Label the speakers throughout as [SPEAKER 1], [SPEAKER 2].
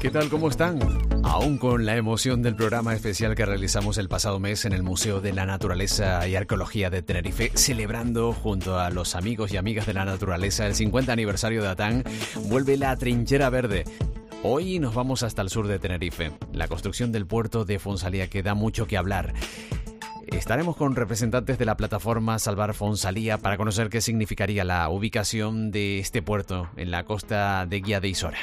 [SPEAKER 1] ¿Qué tal? ¿Cómo están? Aún con la emoción del programa especial que realizamos el pasado mes en el Museo de la Naturaleza y Arqueología de Tenerife, celebrando junto a los amigos y amigas de la naturaleza el 50 aniversario de Atán, vuelve la trinchera verde. Hoy nos vamos hasta el sur de Tenerife. La construcción del puerto de Fonsalía que da mucho que hablar. Estaremos con representantes de la plataforma Salvar Fonsalía para conocer qué significaría la ubicación de este puerto en la costa de Guía de Isora.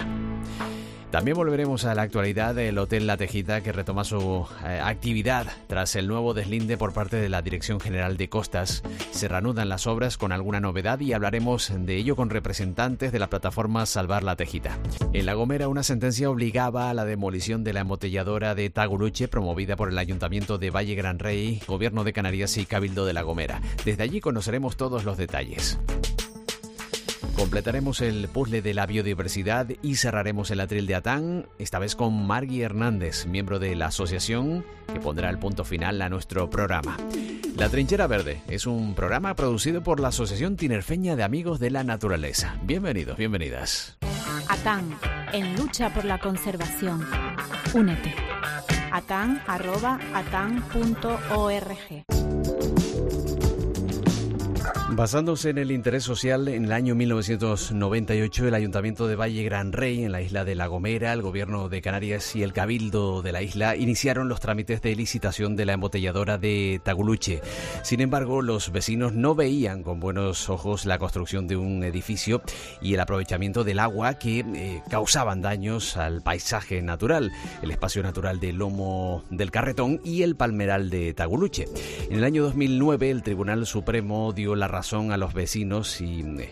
[SPEAKER 1] También volveremos a la actualidad del Hotel La Tejita que retoma su eh, actividad tras el nuevo deslinde por parte de la Dirección General de Costas. Se reanudan las obras con alguna novedad y hablaremos de ello con representantes de la plataforma Salvar La Tejita. En La Gomera una sentencia obligaba a la demolición de la embotelladora de Taguruche promovida por el Ayuntamiento de Valle Gran Rey, Gobierno de Canarias y Cabildo de La Gomera. Desde allí conoceremos todos los detalles. Completaremos el puzzle de la biodiversidad y cerraremos el atril de Atán, esta vez con Margui Hernández, miembro de la asociación que pondrá el punto final a nuestro programa. La Trinchera Verde es un programa producido por la Asociación Tinerfeña de Amigos de la Naturaleza. Bienvenidos, bienvenidas.
[SPEAKER 2] Atán, en lucha por la conservación. Únete. atan.atan.org
[SPEAKER 1] Basándose en el interés social, en el año 1998 el Ayuntamiento de Valle Gran Rey, en la isla de La Gomera, el Gobierno de Canarias y el Cabildo de la isla iniciaron los trámites de licitación de la embotelladora de Taguluche. Sin embargo, los vecinos no veían con buenos ojos la construcción de un edificio y el aprovechamiento del agua que eh, causaban daños al paisaje natural, el espacio natural del Lomo del Carretón y el Palmeral de Taguluche. En el año 2009 el Tribunal Supremo dio la razón a los vecinos y eh,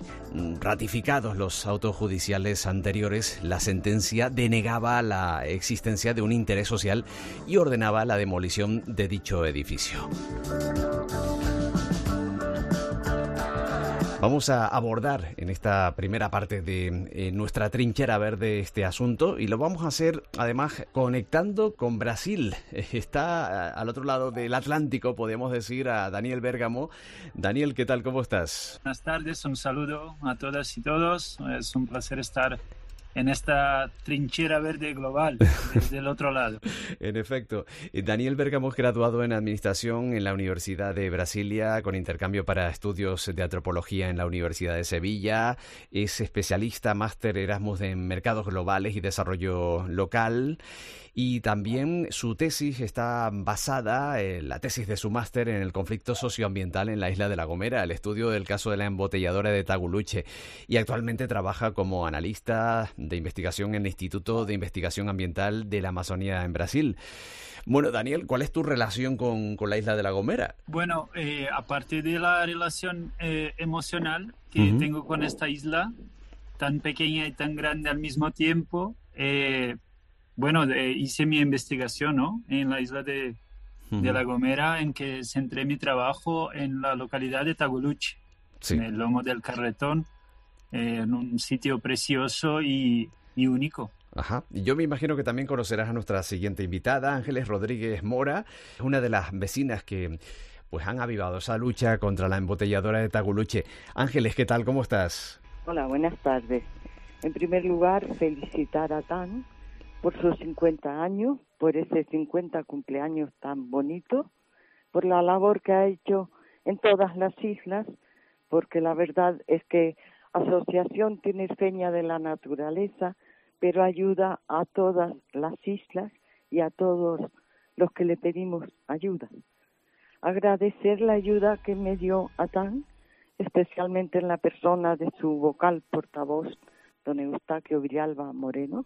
[SPEAKER 1] ratificados los autos judiciales anteriores, la sentencia denegaba la existencia de un interés social y ordenaba la demolición de dicho edificio. Vamos a abordar en esta primera parte de eh, nuestra trinchera verde este asunto y lo vamos a hacer además conectando con Brasil. Está al otro lado del Atlántico, podemos decir, a Daniel Bergamo. Daniel, ¿qué tal? ¿Cómo estás?
[SPEAKER 3] Buenas tardes, un saludo a todas y todos. Es un placer estar en esta trinchera verde global desde el otro lado.
[SPEAKER 1] en efecto. Daniel Bergamo es graduado en Administración en la Universidad de Brasilia con intercambio para estudios de antropología en la Universidad de Sevilla. Es especialista máster Erasmus en mercados globales y desarrollo local y también su tesis está basada, en la tesis de su máster, en el conflicto socioambiental en la isla de La Gomera, el estudio del caso de la embotelladora de Taguluche y actualmente trabaja como analista de investigación en el Instituto de Investigación Ambiental de la Amazonía en Brasil. Bueno, Daniel, ¿cuál es tu relación con, la isla de La Gomera?
[SPEAKER 3] Bueno, eh, aparte de la relación eh, emocional que tengo con esta isla, tan pequeña y tan grande al mismo tiempo, eh, bueno, hice mi investigación ¿no? en la isla de, La Gomera, en que centré mi trabajo en la localidad de Taguluche, en el lomo del Carretón, en un sitio precioso y, único.
[SPEAKER 1] Ajá. Yo me imagino que también conocerás a nuestra siguiente invitada, Ángeles Rodríguez Mora, una de las vecinas que pues han avivado esa lucha contra la embotelladora de Taguluche. Ángeles, ¿qué tal? ¿Cómo estás?
[SPEAKER 4] Hola, buenas tardes. En primer lugar, felicitar a TAN por sus 50 años, por ese 50 cumpleaños tan bonito, por la labor que ha hecho en todas las islas, porque la verdad es que Asociación tiene feña de la naturaleza, pero ayuda a todas las islas y a todos los que le pedimos ayuda. Agradecer la ayuda que me dio Atán, especialmente en la persona de su vocal portavoz, don Eustaquio Villalba Moreno,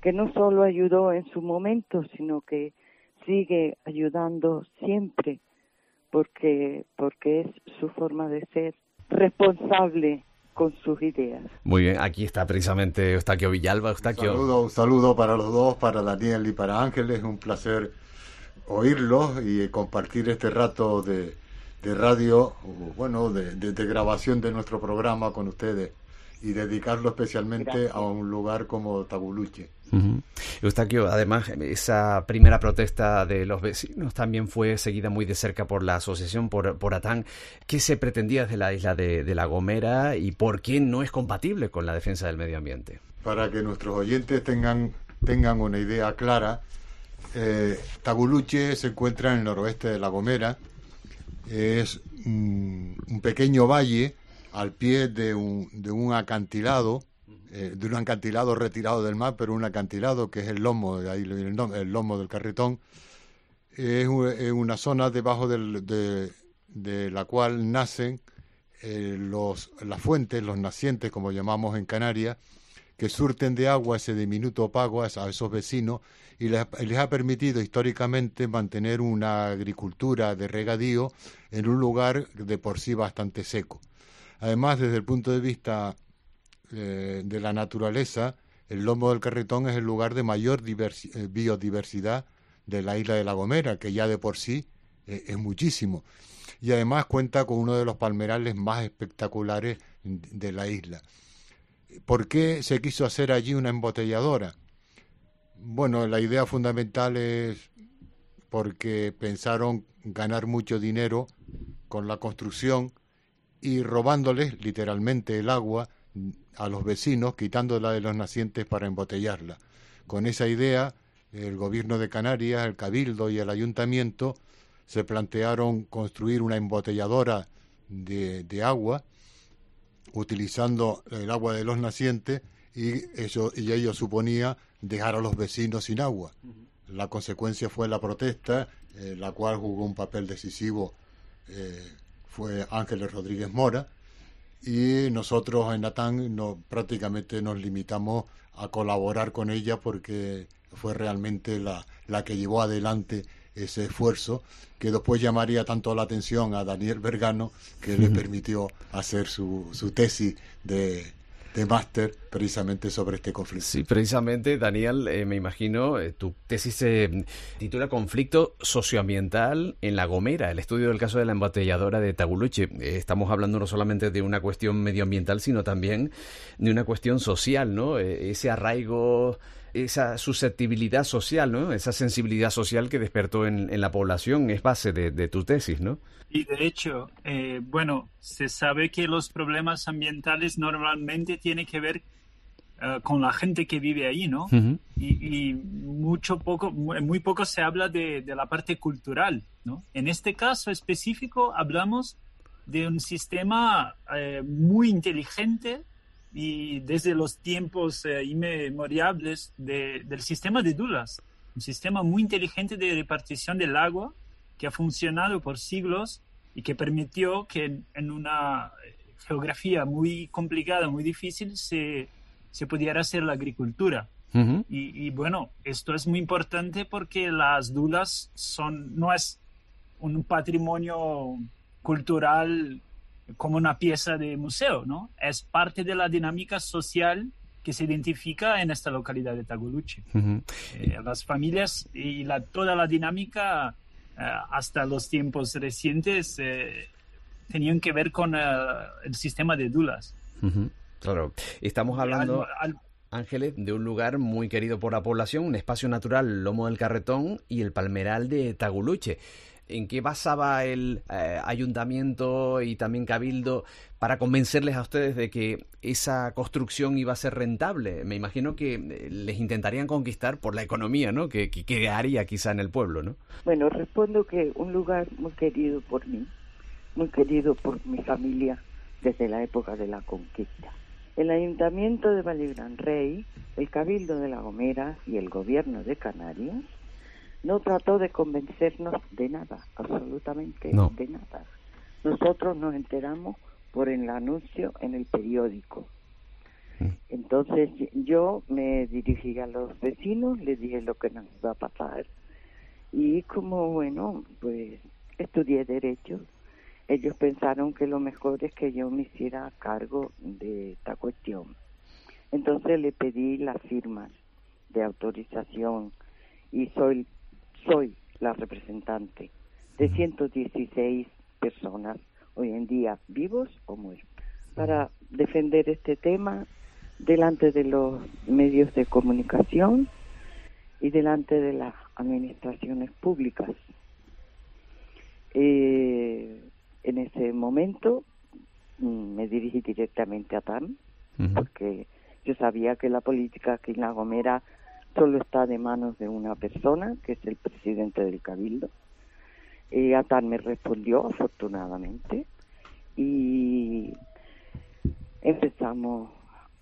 [SPEAKER 4] que no solo ayudó en su momento, sino que sigue ayudando siempre, porque, porque es su forma de ser responsable con sus ideas.
[SPEAKER 1] Muy bien, aquí está precisamente Eustaquio Villalba. Eustaquio.
[SPEAKER 5] Un saludo, un saludo para los dos, para Daniel y para Ángeles. Un placer oírlos y compartir este rato de, de radio, bueno, de, de, grabación de nuestro programa con ustedes y dedicarlo especialmente a un lugar como Tabuluche.
[SPEAKER 1] Eustaquio, además, esa primera protesta de los vecinos también fue seguida muy de cerca por la asociación, por, por ATAN. ¿Qué se pretendía desde la isla de, La Gomera y por qué no es compatible con la defensa del medio ambiente?
[SPEAKER 5] para que nuestros oyentes tengan, tengan una idea clara, eh, Taguluche se encuentra en el noroeste de La Gomera, es un pequeño valle al pie de un, de un acantilado, eh, de un acantilado retirado del mar, pero un acantilado que es el lomo, de ahí el, el lomo del carretón, es una zona debajo de, la cual nacen eh, los, las fuentes, los nacientes, como llamamos en Canarias, que surten de agua ese diminuto pago a esos vecinos y les, ha permitido históricamente mantener una agricultura de regadío en un lugar de por sí bastante seco. Además, desde el punto de vista eh, de la naturaleza, el Lomo del Carretón es el lugar de mayor eh, biodiversidad de la isla de La Gomera, que ya de por sí eh, es muchísimo. Y además cuenta con uno de los palmerales más espectaculares de la isla. ¿Por qué se quiso hacer allí una embotelladora? Bueno, la idea fundamental es porque pensaron ganar mucho dinero con la construcción y robándoles literalmente el agua a los vecinos, quitándola de los nacientes para embotellarla. Con esa idea, el gobierno de Canarias, el Cabildo y el Ayuntamiento se plantearon construir una embotelladora de, agua utilizando el agua de los nacientes y, eso, y ello suponía dejar a los vecinos sin agua. La consecuencia fue la protesta, eh, la cual jugó un papel decisivo eh, fue Ángeles Rodríguez Mora, y nosotros en Natán no, prácticamente nos limitamos a colaborar con ella porque fue realmente la, la que llevó adelante ese esfuerzo que después llamaría tanto la atención a Daniel Bergano que le permitió hacer su, su tesis de, de máster precisamente sobre este conflicto.
[SPEAKER 1] Sí, precisamente, Daniel, eh, me imagino, eh, tu tesis se titula Conflicto socioambiental en La Gomera, el estudio del caso de la embotelladora de Taguluche. Eh, estamos hablando no solamente de una cuestión medioambiental, sino también de una cuestión social, ¿no? ese arraigo esa susceptibilidad social, ¿no? Esa sensibilidad social que despertó en, la población es base de, tu tesis, ¿no?
[SPEAKER 3] Y de hecho, eh, bueno, se sabe que los problemas ambientales normalmente tienen que ver eh, con la gente que vive ahí, ¿no? y, mucho poco, muy poco se habla de, la parte cultural, ¿no? En este caso específico hablamos de un sistema eh, muy inteligente y desde los tiempos eh, inmemoriales del sistema de Dulas, un sistema muy inteligente de repartición del agua que ha funcionado por siglos y que permitió que en, una geografía muy complicada, muy difícil, se, se pudiera hacer la agricultura. y, y, bueno, esto es muy importante porque las dulas son, no es un patrimonio cultural como una pieza de museo, ¿no? Es parte de la dinámica social que se identifica en esta localidad de Tagoluche. Eh, las familias y la, toda la dinámica eh, hasta los tiempos recientes eh, tenían que ver con el sistema de dulas.
[SPEAKER 1] Claro, estamos hablando... Ángeles, de un lugar muy querido por la población, un espacio natural, Lomo del Carretón y el Palmeral de Taguluche en qué basaba el eh, ayuntamiento y también Cabildo para convencerles a ustedes de que esa construcción iba a ser rentable. Me imagino que eh, les intentarían conquistar por la economía, ¿no? Que, que, quizá en el pueblo, ¿no?
[SPEAKER 4] Bueno, respondo que un lugar muy querido por mí, muy querido por mi familia desde la época de la conquista. El Ayuntamiento de Gran Rey, el Cabildo de La Gomera y el Gobierno de Canarias no trató de convencernos de nada, absolutamente de nada. Nosotros nos enteramos por el anuncio en el periódico. Mm. Entonces yo me dirigí a los vecinos, les dije lo que nos iba a pasar y como bueno, pues estudié derecho, ellos pensaron que lo mejor es que yo me hiciera cargo de esta cuestión. Entonces le pedí las firmas de autorización y soy soy la representante de 116 personas hoy en día vivos o muertos para defender este tema delante de los medios de comunicación y delante de las administraciones públicas. Eh, en ese momento mm, me dirigí directamente a TAN porque Yo sabía que la política aquí en La Gomera solo está de manos de una persona, que es el presidente del Cabildo. Y Atán me respondió, afortunadamente, y empezamos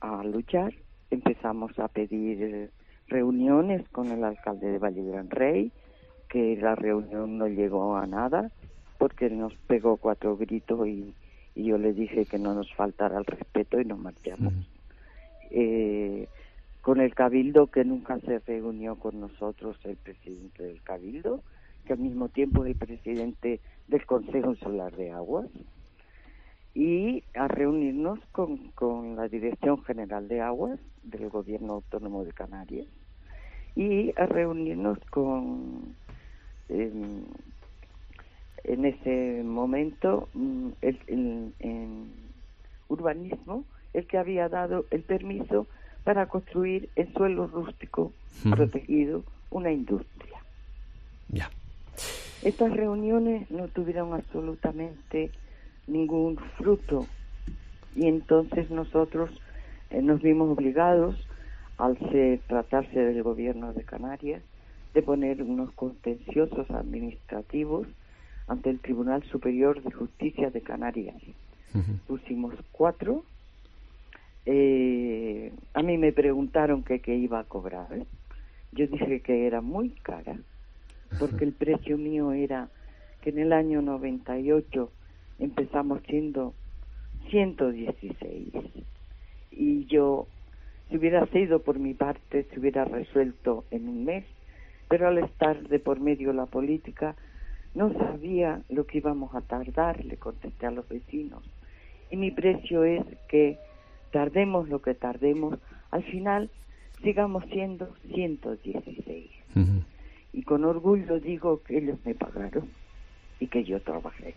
[SPEAKER 4] a luchar, empezamos a pedir reuniones con el alcalde de Valle Gran Rey, que la reunión no llegó a nada, porque nos pegó cuatro gritos y, yo le dije que no nos faltara el respeto y nos marchamos. eh, con el cabildo que nunca se reunió con nosotros el presidente del cabildo, que al mismo tiempo es el presidente del Consejo Solar de Aguas, y a reunirnos con, con la Dirección General de Aguas del Gobierno Autónomo de Canarias y a reunirnos con em, en ese momento mm, el, en urbanismo el que había dado el permiso para construir en suelo rústico protegido una industria.
[SPEAKER 1] Ya.
[SPEAKER 4] Estas reuniones no tuvieron absolutamente ningún fruto y entonces nosotros eh, nos vimos obligados, al tratarse del gobierno de Canarias, de poner unos contenciosos administrativos ante el Tribunal Superior de Justicia de Canarias. Pusimos cuatro. Eh, a mí me preguntaron que qué iba a cobrar. ¿eh? Yo dije que era muy cara, porque el precio mío era que en el año 98 empezamos siendo 116. Y yo, si hubiera sido por mi parte, se hubiera resuelto en un mes, pero al estar de por medio la política, no sabía lo que íbamos a tardar, le contesté a los vecinos. Y mi precio es que tardemos lo que tardemos, al final sigamos siendo 116. Y con orgullo digo que ellos me pagaron y que yo trabajé.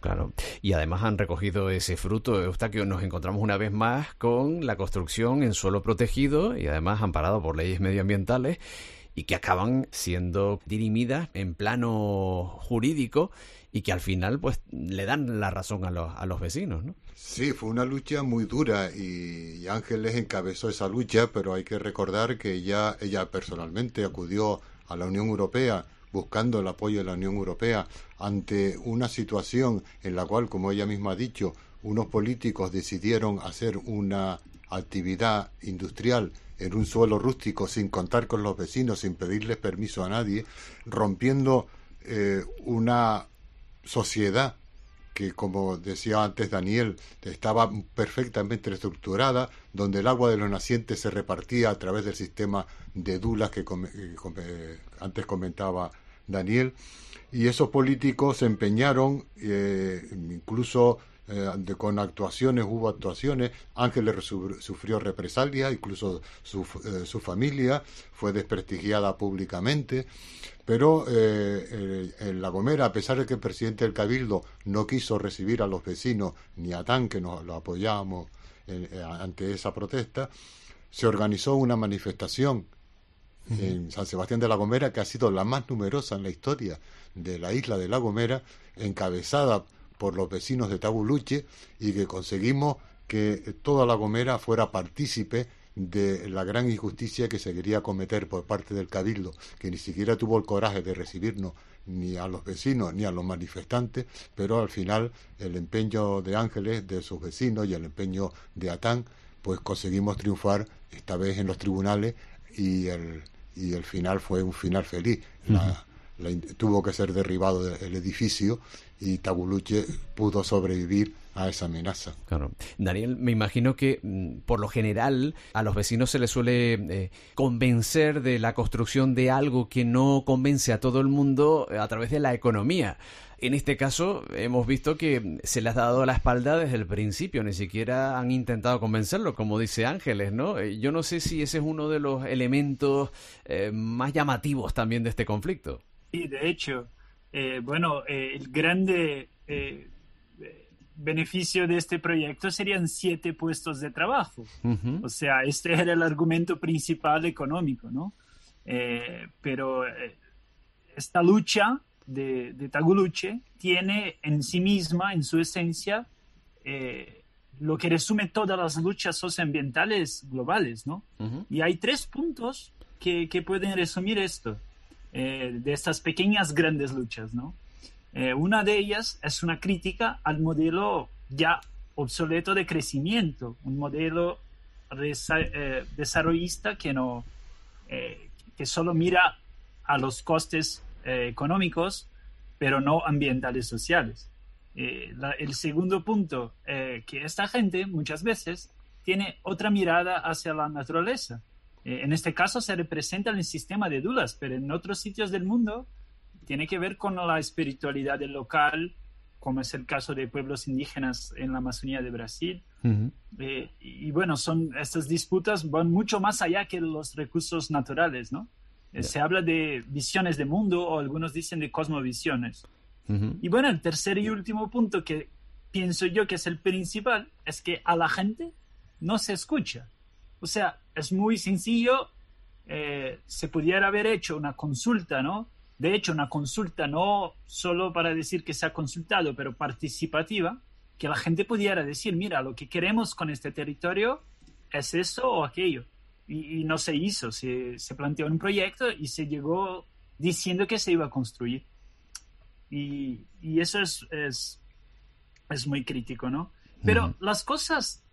[SPEAKER 1] Claro. Y además han recogido ese fruto, Eustaquio. Nos encontramos una vez más con la construcción en suelo protegido y además amparado por leyes medioambientales y que acaban siendo dirimidas en plano jurídico y que al final pues le dan la razón a los, a los vecinos, ¿no?
[SPEAKER 5] Sí, fue una lucha muy dura y, Ángeles encabezó esa lucha, pero hay que recordar que ya ella personalmente acudió a la Unión Europea buscando el apoyo de la Unión Europea ante una situación en la cual, como ella misma ha dicho, unos políticos decidieron hacer una actividad industrial en un suelo rústico sin contar con los vecinos, sin pedirles permiso a nadie, rompiendo eh, una sociedad que, como decía antes Daniel, estaba perfectamente estructurada, donde el agua de los nacientes se repartía a través del sistema de dulas que antes comentaba Daniel, y esos políticos se empeñaron, eh, incluso eh, con actuaciones, hubo actuaciones, Ángeles sufrió represalias, incluso su, eh, su, familia fue desprestigiada públicamente, pero en La Gomera, a pesar de que el presidente del Cabildo no quiso recibir a los vecinos ni a Tan, que nos lo apoyábamos ante esa protesta, se organizó una manifestación en San Sebastián de la Gomera, que ha sido la más numerosa en la historia de la isla de La Gomera, encabezada por los vecinos de Tabuluche, y que conseguimos que toda La Gomera fuera partícipe de la gran injusticia que se quería cometer por parte del Cabildo, que ni siquiera tuvo el coraje de recibirnos ni a los vecinos ni a los manifestantes, pero al final el empeño de Ángeles, de sus vecinos y el empeño de Atán, pues conseguimos triunfar esta vez en los tribunales y el, y el final fue un final feliz. tuvo que ser derribado el edificio y Tabuluche pudo sobrevivir a esa amenaza.
[SPEAKER 1] Claro. Daniel, me imagino que mm, por lo general a los vecinos se les suele eh, convencer de la construcción de algo que no convence a todo el mundo a través de la economía. En este caso, hemos visto que se les ha dado la espalda desde el principio, ni siquiera han intentado convencerlo, como dice Ángeles, ¿no? Eh, yo no sé si ese es uno de los elementos eh, más llamativos también de este conflicto.
[SPEAKER 3] Sí, de hecho, eh, bueno, el grande beneficio de este proyecto serían siete puestos de trabajo. O sea, este era el argumento principal económico, ¿no? pero esta lucha de, de Taguluche tiene en sí misma, en su esencia, eh, lo que resume todas las luchas socioambientales globales, ¿no? Y hay tres puntos que, que pueden resumir esto, eh, de estas pequeñas grandes luchas, ¿no? Eh, una de ellas es una crítica al modelo ya obsoleto de crecimiento, un modelo eh, desarrollista que, no, que solo mira a los costes económicos, pero no ambientales sociales. Eh, el segundo punto, eh, que esta gente muchas veces tiene otra mirada hacia la naturaleza. Eh, en este caso se representa en el sistema de dudas, pero en otros sitios del mundo tiene que ver con la espiritualidad del local, como es el caso de pueblos indígenas en la Amazonía de Brasil. y, bueno, son estas disputas van mucho más allá que los recursos naturales, ¿no? Se habla de visiones de mundo o algunos dicen de cosmovisiones. Y bueno, el tercer y último punto que pienso yo que es el principal es que a la gente no se escucha. O sea, es muy sencillo, eh, se pudiera haber hecho una consulta, ¿no? De hecho, una consulta no solo para decir que se ha consultado, pero participativa, que la gente pudiera decir, mira, lo que queremos con este territorio es eso o aquello. Y, no se hizo, se, se planteó un proyecto y se llegó diciendo que se iba a construir. Y, eso es, es, muy crítico, ¿no? Pero las cosas,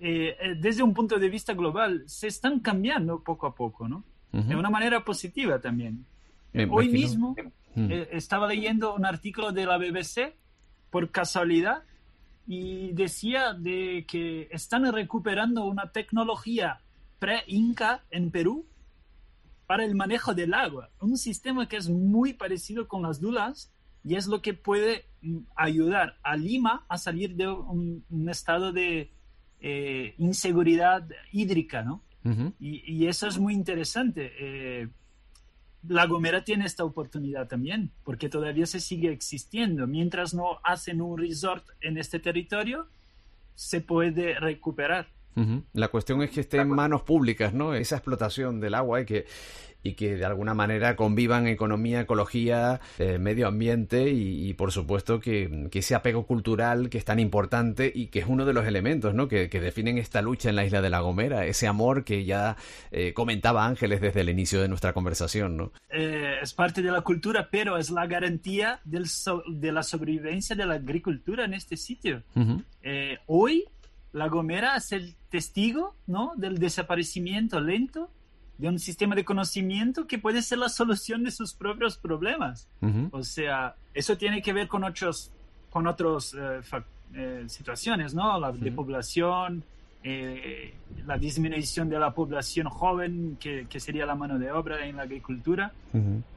[SPEAKER 3] eh, eh, desde un punto de vista global, se están cambiando poco a poco, ¿no? De una manera positiva también. Hoy mismo eh, estaba leyendo un artículo de la BBC por casualidad y decía de que están recuperando una tecnología pre-inca en Perú para el manejo del agua, un sistema que es muy parecido con las dulas, y es lo que puede mm, ayudar a Lima a salir de un, estado de eh, inseguridad hídrica, ¿no? y, eso es muy interesante. Eh, la Gomera tiene esta oportunidad también, porque todavía se sigue existiendo. Mientras no hacen un resort en este territorio, se puede recuperar.
[SPEAKER 1] La cuestión es que esté en manos públicas, ¿no? Esa explotación del agua y que y que de alguna manera convivan economía, ecología, eh, medio ambiente y, por supuesto que, ese apego cultural que es tan importante y que es uno de los elementos ¿no? que, definen esta lucha en la isla de La Gomera, ese amor que ya eh, comentaba Ángeles desde el inicio de nuestra conversación. ¿no?
[SPEAKER 3] Eh, es parte de la cultura, pero es la garantía del de la sobrevivencia de la agricultura en este sitio. hoy La Gomera es el testigo ¿no? del desaparecimiento lento de un sistema de conocimiento que puede ser la solución de sus propios problemas. O sea, eso tiene que ver con otros, con otros eh, eh, situaciones, ¿no? La depoblación, eh, la disminución de la población joven, que, que, sería la mano de obra en la agricultura.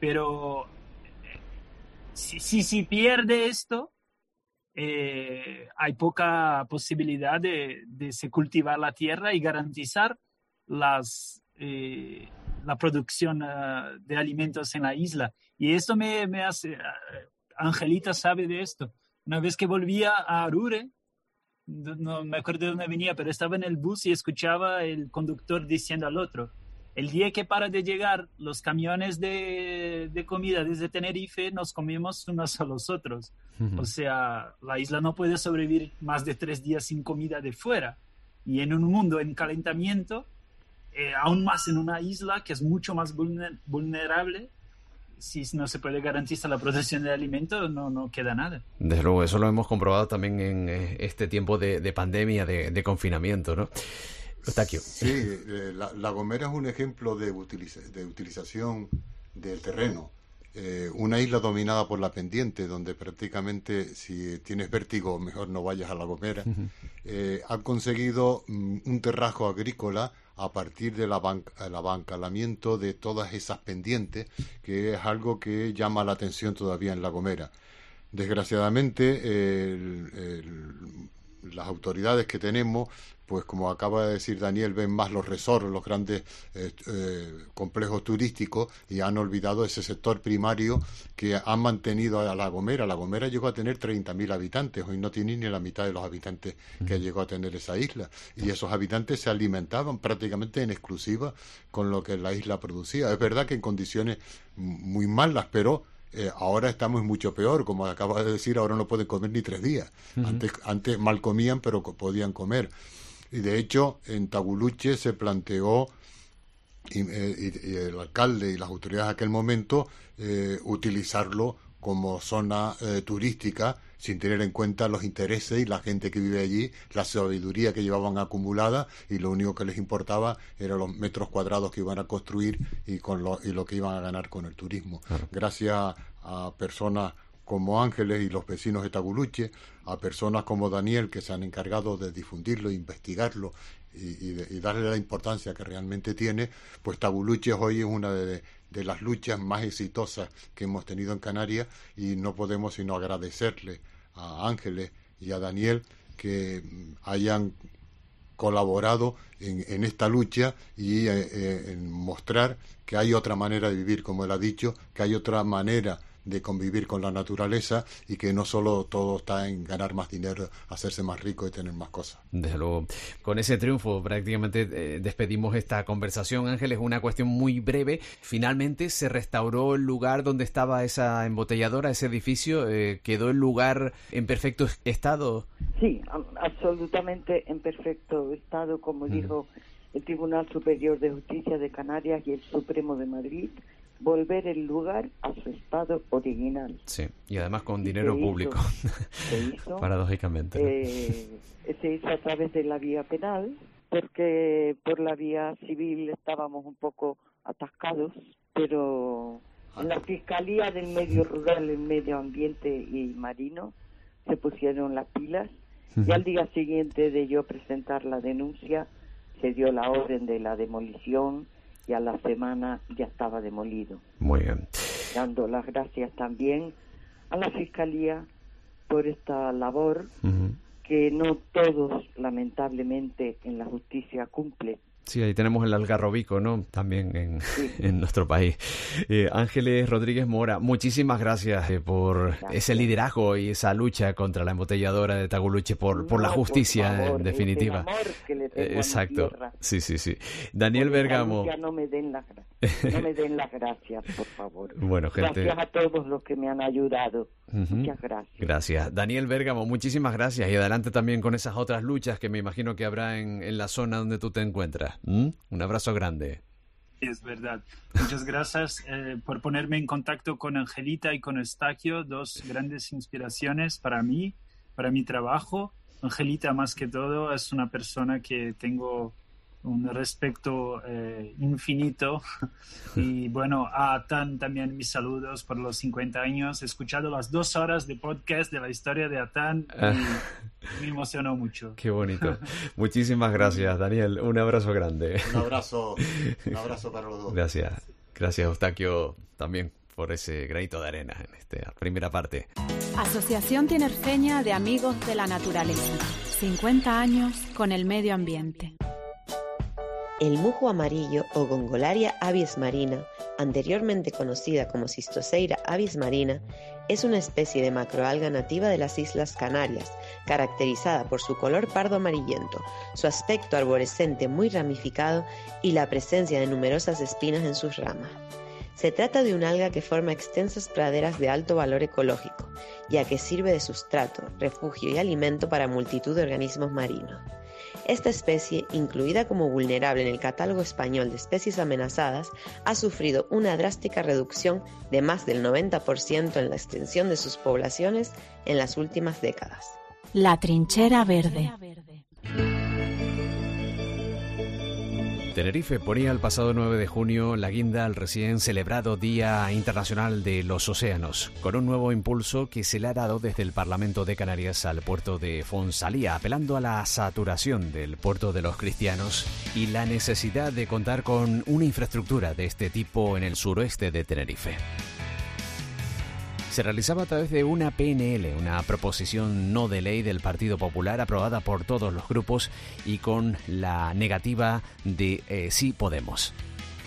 [SPEAKER 3] Pero si, si, si, pierde esto, hay poca posibilidad de, de se cultivar la tierra y garantizar las, eh, la producción ah, de alimentos en la isla. Y esto me, me hace, ah, Angelita sabe de esto. Una vez que volvía a Arure, no, me acuerdo de dónde venía, pero estaba en el bus y escuchaba el conductor diciendo al otro, el día que para de llegar los camiones de, de comida desde Tenerife, nos comimos unos a los otros. O sea, la isla no puede sobrevivir más de tres días sin comida de fuera. Y en un mundo en calentamiento, eh, aún más en una isla que es mucho más vulnerable, si no se puede garantizar la producción de alimentos, no, no queda nada.
[SPEAKER 1] Desde luego, eso lo hemos comprobado también en eh, este tiempo de, pandemia, de, confinamiento, ¿no?
[SPEAKER 5] Sí, eh, la, Gomera es un ejemplo de, de utilización del terreno. una isla dominada por la pendiente, donde prácticamente si tienes vértigo, mejor no vayas a La Gomera, ha conseguido mm, un terrajo agrícola a partir del abancalamiento de todas esas pendientes, que es algo que llama la atención todavía en La Gomera. Desgraciadamente, las autoridades que tenemos pues como acaba de decir Daniel, ven más los resorts, los grandes eh, eh, complejos turísticos y han olvidado ese sector primario que han mantenido a La Gomera. La Gomera llegó a tener 30.000 habitantes, hoy no tiene ni la mitad de los habitantes que llegó a tener esa isla. Y esos habitantes se alimentaban prácticamente en exclusiva con lo que la isla producía. Es verdad que en condiciones muy malas, pero Eh, ahora estamos mucho peor, como acaba de decir, ahora no pueden comer ni tres días. antes, antes mal comían, pero podían comer. Y de hecho, en Taguluche se planteó, y, eh, el alcalde y las autoridades de aquel momento, eh, utilizarlo como zona turística sin tener en cuenta los intereses y la gente que vive allí, la sabiduría que llevaban acumulada y lo único que les importaba eran los metros cuadrados que iban a construir y, con lo, y lo que iban a ganar con el turismo. Gracias a personas como Ángeles y los vecinos de Taguluche, a personas como Daniel que se han encargado de difundirlo, investigarlo y, darle la importancia que realmente tiene, pues Taguluche hoy es una de, las luchas más exitosas que hemos tenido en Canarias y no podemos sino agradecerle a Ángeles y a Daniel que hayan colaborado en, en esta lucha y eh, eh, en mostrar que hay otra manera de vivir, como él ha dicho, que hay otra manera de convivir con la naturaleza y que no solo todo está en ganar más dinero, hacerse más rico y tener más cosas.
[SPEAKER 1] Desde luego, con ese triunfo prácticamente eh, despedimos esta conversación. Ángel, es una cuestión muy breve. Finalmente se restauró el lugar donde estaba esa embotelladora, ese edificio. Eh, ¿Quedó el lugar en perfecto estado?
[SPEAKER 4] Sí, absolutamente en perfecto estado, como dijo el Tribunal Superior de Justicia de Canarias y el Supremo de Madrid volver el lugar a su estado original.
[SPEAKER 1] Sí, y además con dinero público, se hizo, paradójicamente.
[SPEAKER 4] Eh, se hizo a través de la vía penal, porque por la vía civil estábamos un poco atascados, pero en la Fiscalía del Medio Rural, el Medio Ambiente y Marino se pusieron las pilas y al día siguiente de yo presentar la denuncia se dio la orden de la demolición y a la semana ya estaba demolido.
[SPEAKER 1] Muy bien.
[SPEAKER 4] Dando las gracias también a la Fiscalía por esta labor que no todos, lamentablemente, en la justicia cumplen.
[SPEAKER 1] Sí, ahí tenemos el algarrobico, ¿no? También en, en nuestro país. Eh, Ángeles Rodríguez Mora, muchísimas gracias eh, por ese liderazgo y esa lucha contra la embotelladora de Taguluche, por, por la justicia, en definitiva.
[SPEAKER 4] Eh,
[SPEAKER 1] exacto. Sí, sí, sí. Daniel Bergamo.
[SPEAKER 4] no me den las no me den las gracias, por favor.
[SPEAKER 1] Bueno, gente.
[SPEAKER 4] Gracias a todos los que me han ayudado. Muchas gracias.
[SPEAKER 1] Gracias. Daniel Bergamo, muchísimas gracias. Y adelante también con esas otras luchas que me imagino que habrá en, en la zona donde tú te encuentras. ¿Mm? Un abrazo grande.
[SPEAKER 3] Es verdad. Muchas gracias eh, por ponerme en contacto con Angelita y con Estaquio, dos grandes inspiraciones para mí, para mi trabajo. Angelita, más que todo, es una persona que tengo un respeto eh, infinito. Y bueno, a Atan también mis saludos por los 50 años. He escuchado las dos horas de podcast de la historia de Atan y ah. me emocionó mucho.
[SPEAKER 1] Qué bonito. Muchísimas gracias, Daniel. Un abrazo grande.
[SPEAKER 5] Un abrazo, un abrazo para los dos.
[SPEAKER 1] Gracias. Gracias, Eustaquio, también por ese granito de arena en esta primera parte.
[SPEAKER 2] Asociación Tinerfeña de Amigos de la Naturaleza. 50 años con el medio ambiente.
[SPEAKER 6] El mujo amarillo o Gongolaria abies marina, anteriormente conocida como Cistoseira abies marina, es una especie de macroalga nativa de las Islas Canarias, caracterizada por su color pardo amarillento, su aspecto arborescente muy ramificado y la presencia de numerosas espinas en sus ramas. Se trata de un alga que forma extensas praderas de alto valor ecológico, ya que sirve de sustrato, refugio y alimento para multitud de organismos marinos. Esta especie, incluida como vulnerable en el catálogo español de especies amenazadas, ha sufrido una drástica reducción de más del 90% en la extensión de sus poblaciones en las últimas décadas.
[SPEAKER 2] La trinchera verde.
[SPEAKER 1] Tenerife. Ponía el pasado 9 de junio la guinda al recién celebrado Día Internacional de los Océanos, con un nuevo impulso que se le ha dado desde el Parlamento de Canarias al puerto de Fonsalía, apelando a la saturación del puerto de los cristianos y la necesidad de contar con una infraestructura de este tipo en el suroeste de Tenerife se realizaba a través de una PNL, una proposición no de ley del Partido Popular aprobada por todos los grupos y con la negativa de eh, Sí Podemos.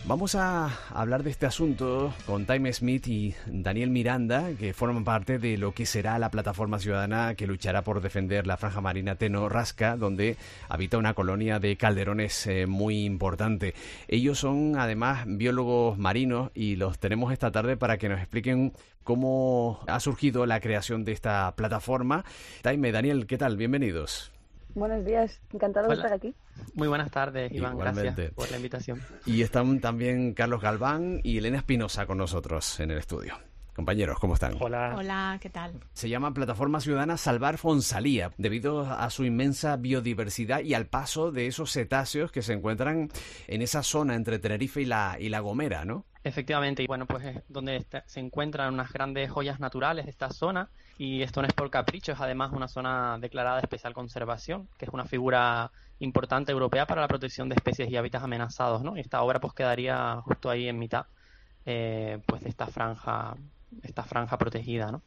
[SPEAKER 1] Vamos a hablar de este asunto con Time Smith y Daniel Miranda, que forman parte de lo que será la plataforma ciudadana que luchará por defender la franja marina Teno Rasca, donde habita una colonia de calderones eh, muy importante. Ellos son además biólogos marinos y los tenemos esta tarde para que nos expliquen cómo ha surgido la creación de esta plataforma. Taime, Daniel, ¿qué tal? Bienvenidos.
[SPEAKER 7] Buenos días, encantado de estar aquí.
[SPEAKER 8] Muy buenas tardes, Iván, gracias por la invitación.
[SPEAKER 1] Y están también Carlos Galván y Elena Espinosa con nosotros en el estudio. Compañeros, ¿cómo están?
[SPEAKER 9] Hola. Hola, ¿qué tal?
[SPEAKER 1] Se llama Plataforma Ciudadana Salvar Fonsalía, debido a su inmensa biodiversidad y al paso de esos cetáceos que se encuentran en esa zona entre Tenerife y la, y la Gomera, ¿no?
[SPEAKER 8] Efectivamente, y bueno, pues es donde se encuentran unas grandes joyas naturales de esta zona, y esto no es por capricho, es además una zona declarada de especial conservación, que es una figura importante europea para la protección de especies y hábitats amenazados, ¿no? Y esta obra pues quedaría justo ahí en mitad, eh, pues de esta franja, esta franja protegida, ¿no?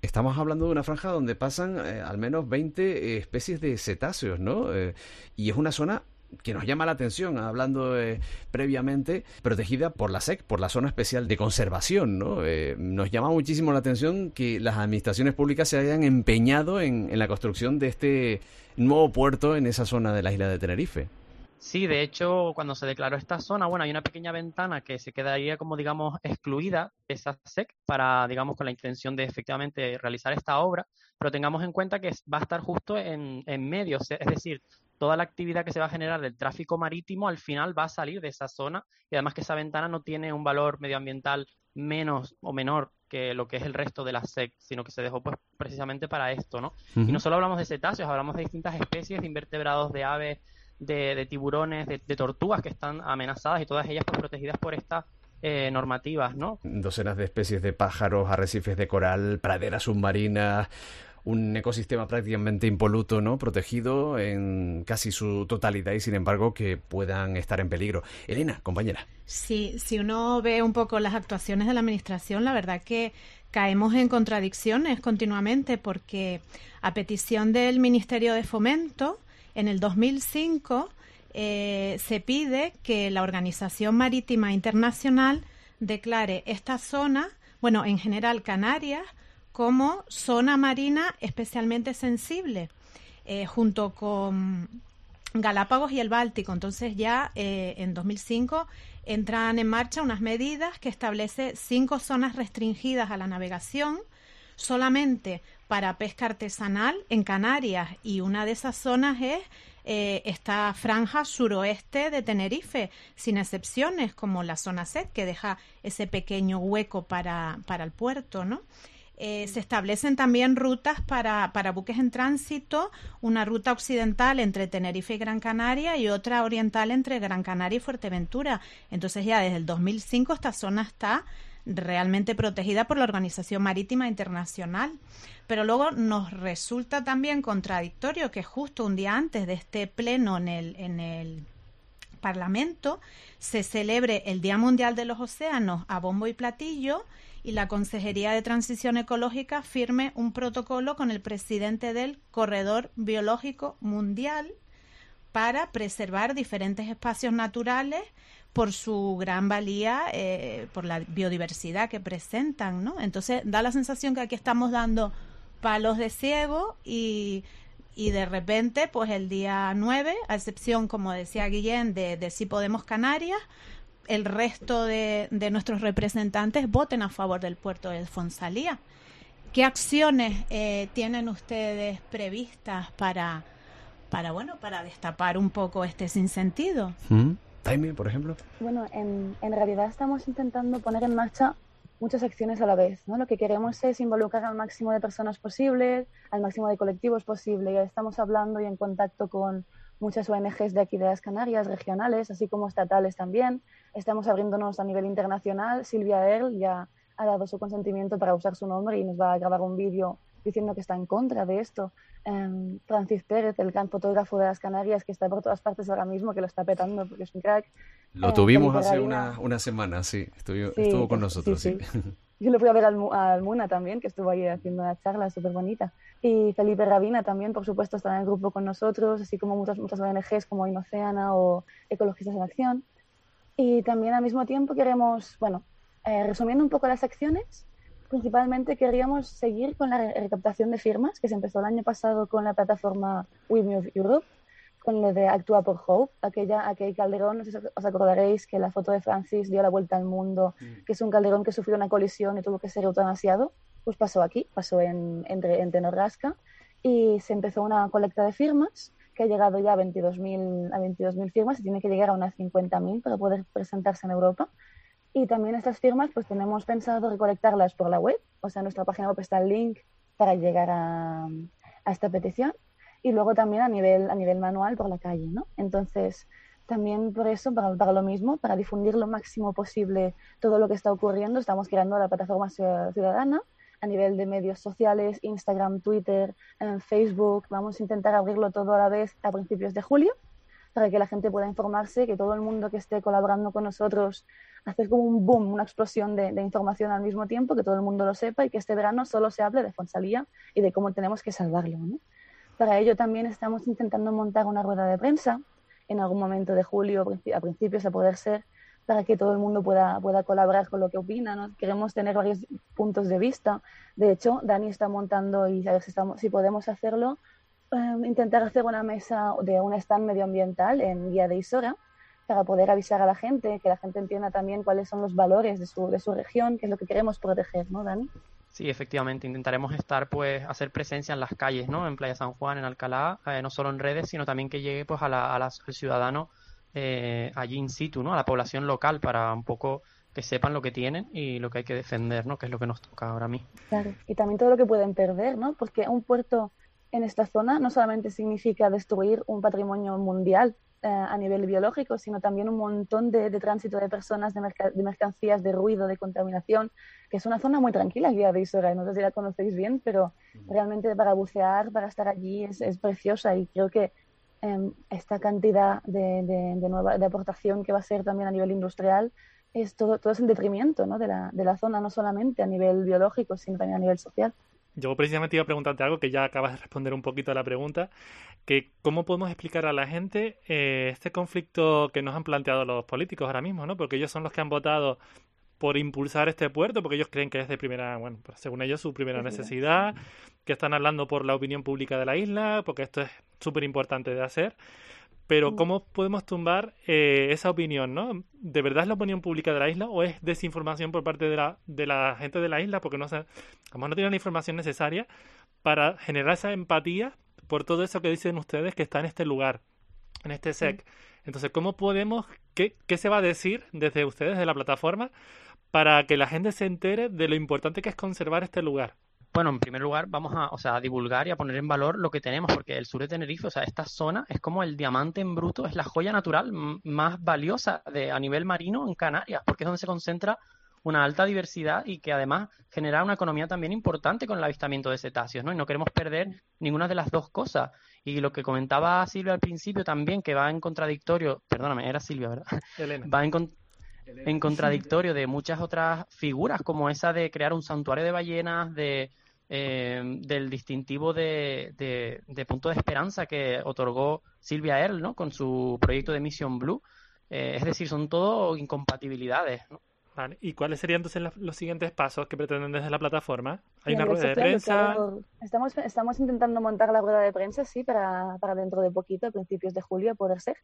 [SPEAKER 1] Estamos hablando de una franja donde pasan eh, al menos 20 especies de cetáceos, ¿no? Eh, y es una zona que nos llama la atención, hablando eh, previamente, protegida por la SEC, por la Zona Especial de Conservación. ¿no? Eh, nos llama muchísimo la atención que las administraciones públicas se hayan empeñado en, en la construcción de este nuevo puerto en esa zona de la isla de Tenerife.
[SPEAKER 8] Sí, de hecho, cuando se declaró esta zona, bueno, hay una pequeña ventana que se quedaría como, digamos, excluida de esa SEC para, digamos, con la intención de efectivamente realizar esta obra, pero tengamos en cuenta que va a estar justo en, en medio, es decir, toda la actividad que se va a generar del tráfico marítimo al final va a salir de esa zona y además que esa ventana no tiene un valor medioambiental menos o menor que lo que es el resto de la SEC, sino que se dejó pues precisamente para esto, ¿no? Y no solo hablamos de cetáceos, hablamos de distintas especies de invertebrados, de aves, de, tiburones, de, tortugas que están amenazadas y todas ellas pues, protegidas por estas eh, normativas, ¿no?
[SPEAKER 1] Docenas de especies de pájaros, arrecifes de coral, praderas submarinas, un ecosistema prácticamente impoluto, ¿no? Protegido en casi su totalidad y sin embargo que puedan estar en peligro. Elena, compañera.
[SPEAKER 9] Sí, si uno ve un poco las actuaciones de la administración, la verdad que caemos en contradicciones continuamente porque a petición del Ministerio de Fomento, en el 2005 eh, se pide que la Organización Marítima Internacional declare esta zona, bueno, en general Canarias, como zona marina especialmente sensible, eh, junto con Galápagos y el Báltico. Entonces ya eh, en 2005 entran en marcha unas medidas que establece cinco zonas restringidas a la navegación solamente para pesca artesanal en Canarias y una de esas zonas es eh, esta franja suroeste de Tenerife, sin excepciones, como la zona SED, que deja ese pequeño hueco para, para el puerto, ¿no? Eh, se establecen también rutas para, para, buques en tránsito, una ruta occidental entre Tenerife y Gran Canaria y otra oriental entre Gran Canaria y Fuerteventura. Entonces ya desde el 2005 esta zona está realmente protegida por la Organización Marítima Internacional. Pero luego nos resulta también contradictorio que justo un día antes de este pleno en el, en el Parlamento se celebre el Día Mundial de los Océanos a bombo y platillo y la Consejería de Transición Ecológica firme un protocolo con el presidente del Corredor Biológico Mundial para preservar diferentes espacios naturales por su gran valía, eh, por la biodiversidad que presentan, ¿no? Entonces da la sensación que aquí estamos dando palos de ciego y, y de repente, pues el día 9, a excepción, como decía Guillén, de, de Si Podemos Canarias, el resto de, nuestros representantes voten a favor del puerto de Fonsalía. ¿Qué acciones eh, tienen ustedes previstas para, para, bueno, para destapar un poco este sinsentido?
[SPEAKER 1] ¿Mm? por ejemplo.
[SPEAKER 7] Bueno, en, en realidad estamos intentando poner en marcha muchas acciones a la vez. ¿no? Lo que queremos es involucrar al máximo de personas posible, al máximo de colectivos posible. Ya estamos hablando y en contacto con muchas ONGs de aquí de las Canarias, regionales, así como estatales también. Estamos abriéndonos a nivel internacional. Silvia Earl ya ha dado su consentimiento para usar su nombre y nos va a grabar un vídeo diciendo que está en contra de esto. Em, Francis Pérez, el gran fotógrafo de las Canarias, que está por todas partes ahora mismo, que lo está petando porque es un crack.
[SPEAKER 1] Lo tuvimos hace una, una, semana, sí. Estuvo, con nosotros, sí.
[SPEAKER 7] Yo lo fui a ver al, al, Muna también, que estuvo ahí haciendo una charla súper bonita. Y Felipe Rabina también, por supuesto, está en el grupo con nosotros, así como muchas, muchas ONGs como Inoceana o Ecologistas en Acción. Y también al mismo tiempo queremos, bueno, eh, resumiendo un poco las acciones, principalmente queríamos seguir con la recaptación de firmas, que se empezó el año pasado con la plataforma We Move Europe, con lo de Actúa por Hope, aquella, aquel calderón, no sé si os acordaréis que la foto de Francis dio la vuelta al mundo, mm. que es un calderón que sufrió una colisión y tuvo que ser eutanasiado, pues pasó aquí, pasó en, entre, en Tenorrasca, y se empezó una colecta de firmas que ha llegado ya a 22.000 a 22 firmas y tiene que llegar a unas 50.000 para poder presentarse en Europa. Y también estas firmas, pues tenemos pensado recolectarlas por la web, o sea, en nuestra página web está el link para llegar a, a esta petición y luego también a nivel, a nivel manual por la calle, ¿no? Entonces, también por eso, para, para, lo mismo, para difundir lo máximo posible todo lo que está ocurriendo, estamos creando la plataforma ciudadana a nivel de medios sociales, Instagram, Twitter, Facebook. Vamos a intentar abrirlo todo a la vez a principios de julio para que la gente pueda informarse, que todo el mundo que esté colaborando con nosotros hacer como un boom, una explosión de, de, información al mismo tiempo, que todo el mundo lo sepa y que este verano solo se hable de Fonsalía y de cómo tenemos que salvarlo. ¿no? Para ello también estamos intentando montar una rueda de prensa en algún momento de julio, a principios a poder ser, para que todo el mundo pueda, pueda colaborar con lo que opina. ¿no? Queremos tener varios puntos de vista. De hecho, Dani está montando y a ver si, podemos hacerlo, eh, intentar hacer una mesa de un stand medioambiental en Guía de Isora para poder avisar a la gente, que la gente entienda también cuáles son los valores de su, de su región, que es lo que queremos proteger, ¿no, Dani?
[SPEAKER 8] Sí, efectivamente, intentaremos estar, pues, hacer presencia en las calles, ¿no? En Playa San Juan, en Alcalá, eh, no solo en redes, sino también que llegue, pues, a la, al ciudadano eh, allí in situ, ¿no? A la población local para un poco que sepan lo que tienen y lo que hay que defender, ¿no? Que es lo que nos toca ahora mismo.
[SPEAKER 7] Claro, y también todo lo que pueden perder, ¿no? Porque un puerto en esta zona no solamente significa destruir un patrimonio mundial, eh, a nivel biológico, sino también un montón de, tránsito de personas, de, mercancías, de ruido, de contaminación, que es una zona muy tranquila aquí de Isora, no sé si la conocéis bien, pero realmente para bucear, para estar allí es, preciosa y creo que em, esta cantidad de, de, nueva, de aportación que va a ser también a nivel industrial es todo, todo es en detrimento ¿no? de, la, de la zona, no solamente a nivel biológico, sino también a nivel social.
[SPEAKER 10] Yo precisamente iba a preguntarte algo que ya acabas de responder un poquito a la pregunta, que cómo podemos explicar a la gente eh, este conflicto que nos han planteado los políticos ahora mismo, ¿no? Porque ellos son los que han votado por impulsar este puerto, porque ellos creen que es de primera, bueno, pues según ellos su primera necesidad, que están hablando por la opinión pública de la isla, porque esto es súper importante de hacer. Pero mm. ¿cómo podemos tumbar eh, esa opinión, no? ¿De verdad es la opinión pública de la isla o es desinformación por parte de la, de la gente de la isla? Porque no, se, como no tienen la información necesaria para generar esa empatía por todo eso que dicen ustedes que está en este lugar, en este SEC. Entonces, ¿cómo podemos, qué, qué se va a decir desde ustedes, de la plataforma, para que la gente se entere de lo importante que es conservar este lugar?
[SPEAKER 8] Bueno, en primer lugar, vamos a, o sea, a divulgar y a poner en valor lo que tenemos, porque el sur de Tenerife, o sea, esta zona es como el diamante en bruto, es la joya natural más valiosa de, a nivel marino en Canarias, porque es donde se concentra una alta diversidad y que además genera una economía también importante con el avistamiento de cetáceos, ¿no? Y no queremos perder ninguna de las dos cosas. Y lo que comentaba Silvia al principio también, que va en contradictorio, perdóname, era Silvia, ¿verdad?
[SPEAKER 10] Elena.
[SPEAKER 8] Va en, en contradictorio de muchas otras figuras, como esa de crear un santuario de ballenas, de eh, del distintivo de, de, punto de esperanza que otorgó Silvia Earle ¿no? con su proyecto de Mission Blue. Eh, es decir, son todo incompatibilidades.
[SPEAKER 10] ¿Y cuáles serían entonces los siguientes pasos que pretenden desde la plataforma? ¿Hay una rueda de prensa?
[SPEAKER 7] Estamos, estamos intentando montar la rueda de prensa, sí, para, para dentro de poquito, a principios de julio, poder ser.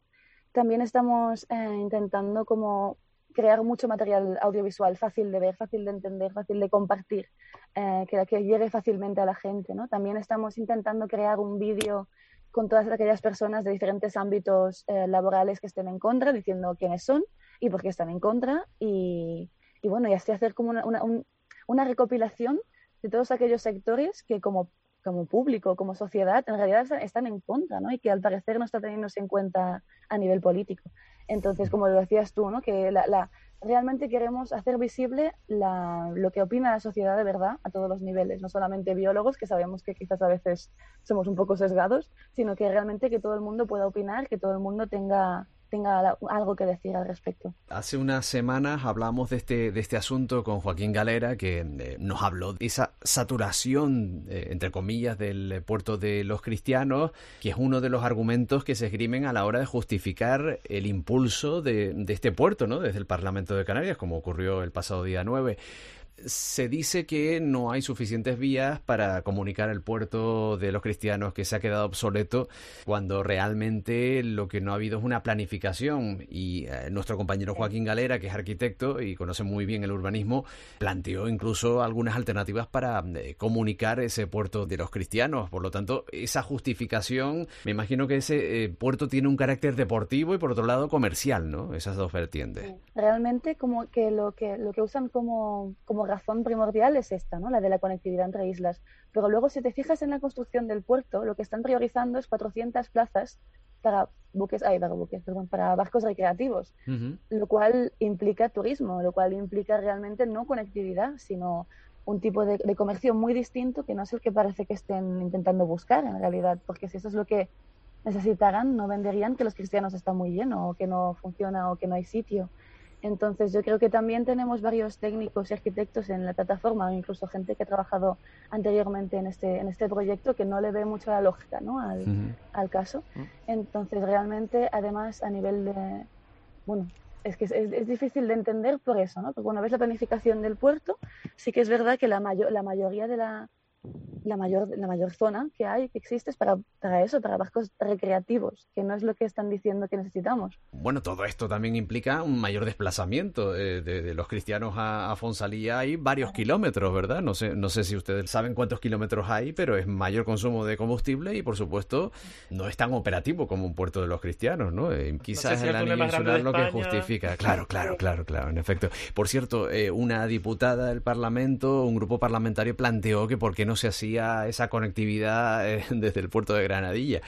[SPEAKER 7] También estamos eh, intentando como crear mucho material audiovisual fácil de ver, fácil de entender, fácil de compartir, eh, que, llegue fácilmente a la gente. También estamos intentando crear un vídeo con todas aquellas personas de diferentes ámbitos eh, laborales que estén en contra, diciendo quiénes son y por qué están en contra. Y, bueno, y así hacer como una, una, una, recopilación de todos aquellos sectores que como, como público, como sociedad, en realidad están en contra ¿no? y que al parecer no está teniéndose en cuenta a nivel político. Entonces, como lo decías tú, ¿no? que la, realmente queremos hacer visible lo que opina la sociedad de verdad a todos los niveles, no solamente biólogos, que sabemos que quizás a veces somos un poco sesgados, sino que realmente que todo el mundo pueda opinar, que todo el mundo tenga, tenga algo que decir al respecto.
[SPEAKER 1] Hace unas semanas hablamos de este, de este asunto con Joaquín Galera, que eh, nos habló de esa saturación, eh, entre comillas, del puerto de los cristianos, que es uno de los argumentos que se esgrimen a la hora de justificar el impulso de, este puerto, ¿no? Desde el Parlamento de Canarias, como ocurrió el pasado día 9 se dice que no hay suficientes vías para comunicar el puerto de los cristianos que se ha quedado obsoleto cuando realmente lo que no ha habido es una planificación y eh, nuestro compañero Joaquín Galera, que es arquitecto y conoce muy bien el urbanismo, planteó incluso algunas alternativas para eh, comunicar ese puerto de los cristianos. Por lo tanto, esa justificación, me imagino que ese eh, puerto tiene un carácter deportivo y por otro lado comercial, ¿no? Esas dos vertientes.
[SPEAKER 7] Realmente como que lo que lo que usan como, como razón primordial es esta, ¿no? la de la conectividad entre islas. Pero luego, si te fijas en la construcción del puerto, lo que están priorizando es 400 plazas para buques, ay, para buques, perdón, para barcos recreativos, lo cual implica turismo, lo cual implica realmente no conectividad, sino un tipo de, de, comercio muy distinto que no es el que parece que estén intentando buscar en realidad, porque si eso es lo que necesitaran, no venderían que los cristianos están muy llenos o que no funciona o que no hay sitio. Entonces, yo creo que también tenemos varios técnicos y arquitectos en la plataforma, o incluso gente que ha trabajado anteriormente en este, en este proyecto, que no le ve mucho la lógica ¿no? al, al caso. Entonces, realmente, además, a nivel de. Bueno, es que es, es, difícil de entender por eso, ¿no? Porque una vez la planificación del puerto, sí que es verdad que la, mayor, la mayoría de la, la mayor, la mayor zona que hay, que existe, es para, para eso, para barcos recreativos, que no es lo que están diciendo que necesitamos.
[SPEAKER 1] Bueno, todo esto también implica un mayor desplazamiento eh, de, de, los cristianos a, a, Fonsalía. Hay varios kilómetros, ¿verdad? No sé, no sé si ustedes saben cuántos kilómetros hay, pero es mayor consumo de combustible y, por supuesto, no es tan operativo como un puerto de los cristianos, ¿no? Eh, quizás no sé si el anillo insular lo que justifica. Claro, claro, claro, claro, en efecto. Por cierto, eh, una diputada del Parlamento, un grupo parlamentario planteó que por qué no se hacía esa conectividad eh, desde el puerto de Granadilla,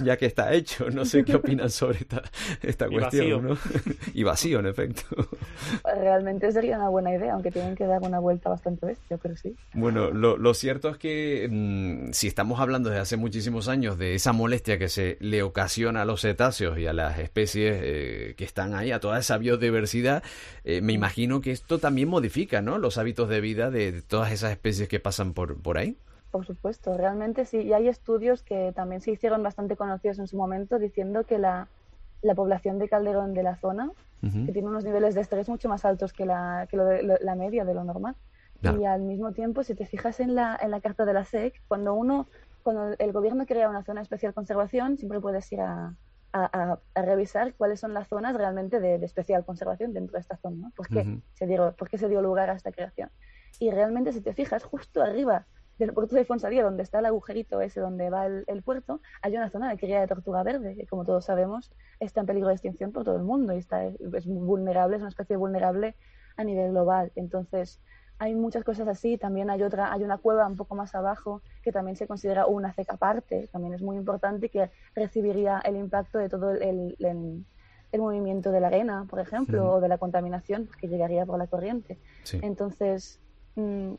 [SPEAKER 1] ya que está hecho. No sé qué opinan sobre esta, esta cuestión. ¿no? y vacío, en efecto.
[SPEAKER 7] Realmente sería una buena idea, aunque tienen que dar una vuelta bastante bestia, pero sí.
[SPEAKER 1] Bueno, lo, lo cierto es que mmm, si estamos hablando desde hace muchísimos años de esa molestia que se le ocasiona a los cetáceos y a las especies eh, que están ahí, a toda esa biodiversidad, eh, me imagino que esto también modifica ¿no? los hábitos de vida de, de todas esas especies que pasan por, por ahí.
[SPEAKER 7] Por supuesto, realmente sí. Y hay estudios que también se hicieron bastante conocidos en su momento diciendo que la, la población de calderón de la zona, uh -huh. que tiene unos niveles de estrés mucho más altos que la, que lo de, lo, la media de lo normal. Claro. Y al mismo tiempo, si te fijas en la, en la carta de la SEC, cuando uno, cuando el gobierno crea una zona de especial conservación, siempre puedes ir a, a, a, revisar cuáles son las zonas realmente de, de, especial conservación dentro de esta zona, ¿no? ¿Por qué, uh -huh. se dio, ¿Por qué se dio lugar a esta creación? Y realmente, si te fijas, justo arriba del puerto de Fonsalía, donde está el agujerito ese donde va el, el, puerto, hay una zona de cría de tortuga verde, que como todos sabemos está en peligro de extinción por todo el mundo y está, es vulnerable, es una especie vulnerable a nivel global. Entonces, hay muchas cosas así. También hay otra, hay una cueva un poco más abajo que también se considera una ceca aparte, también es muy importante y que recibiría el impacto de todo el, el, el movimiento de la arena, por ejemplo, sí. o de la contaminación que llegaría por la corriente. Sí. Entonces, mmm,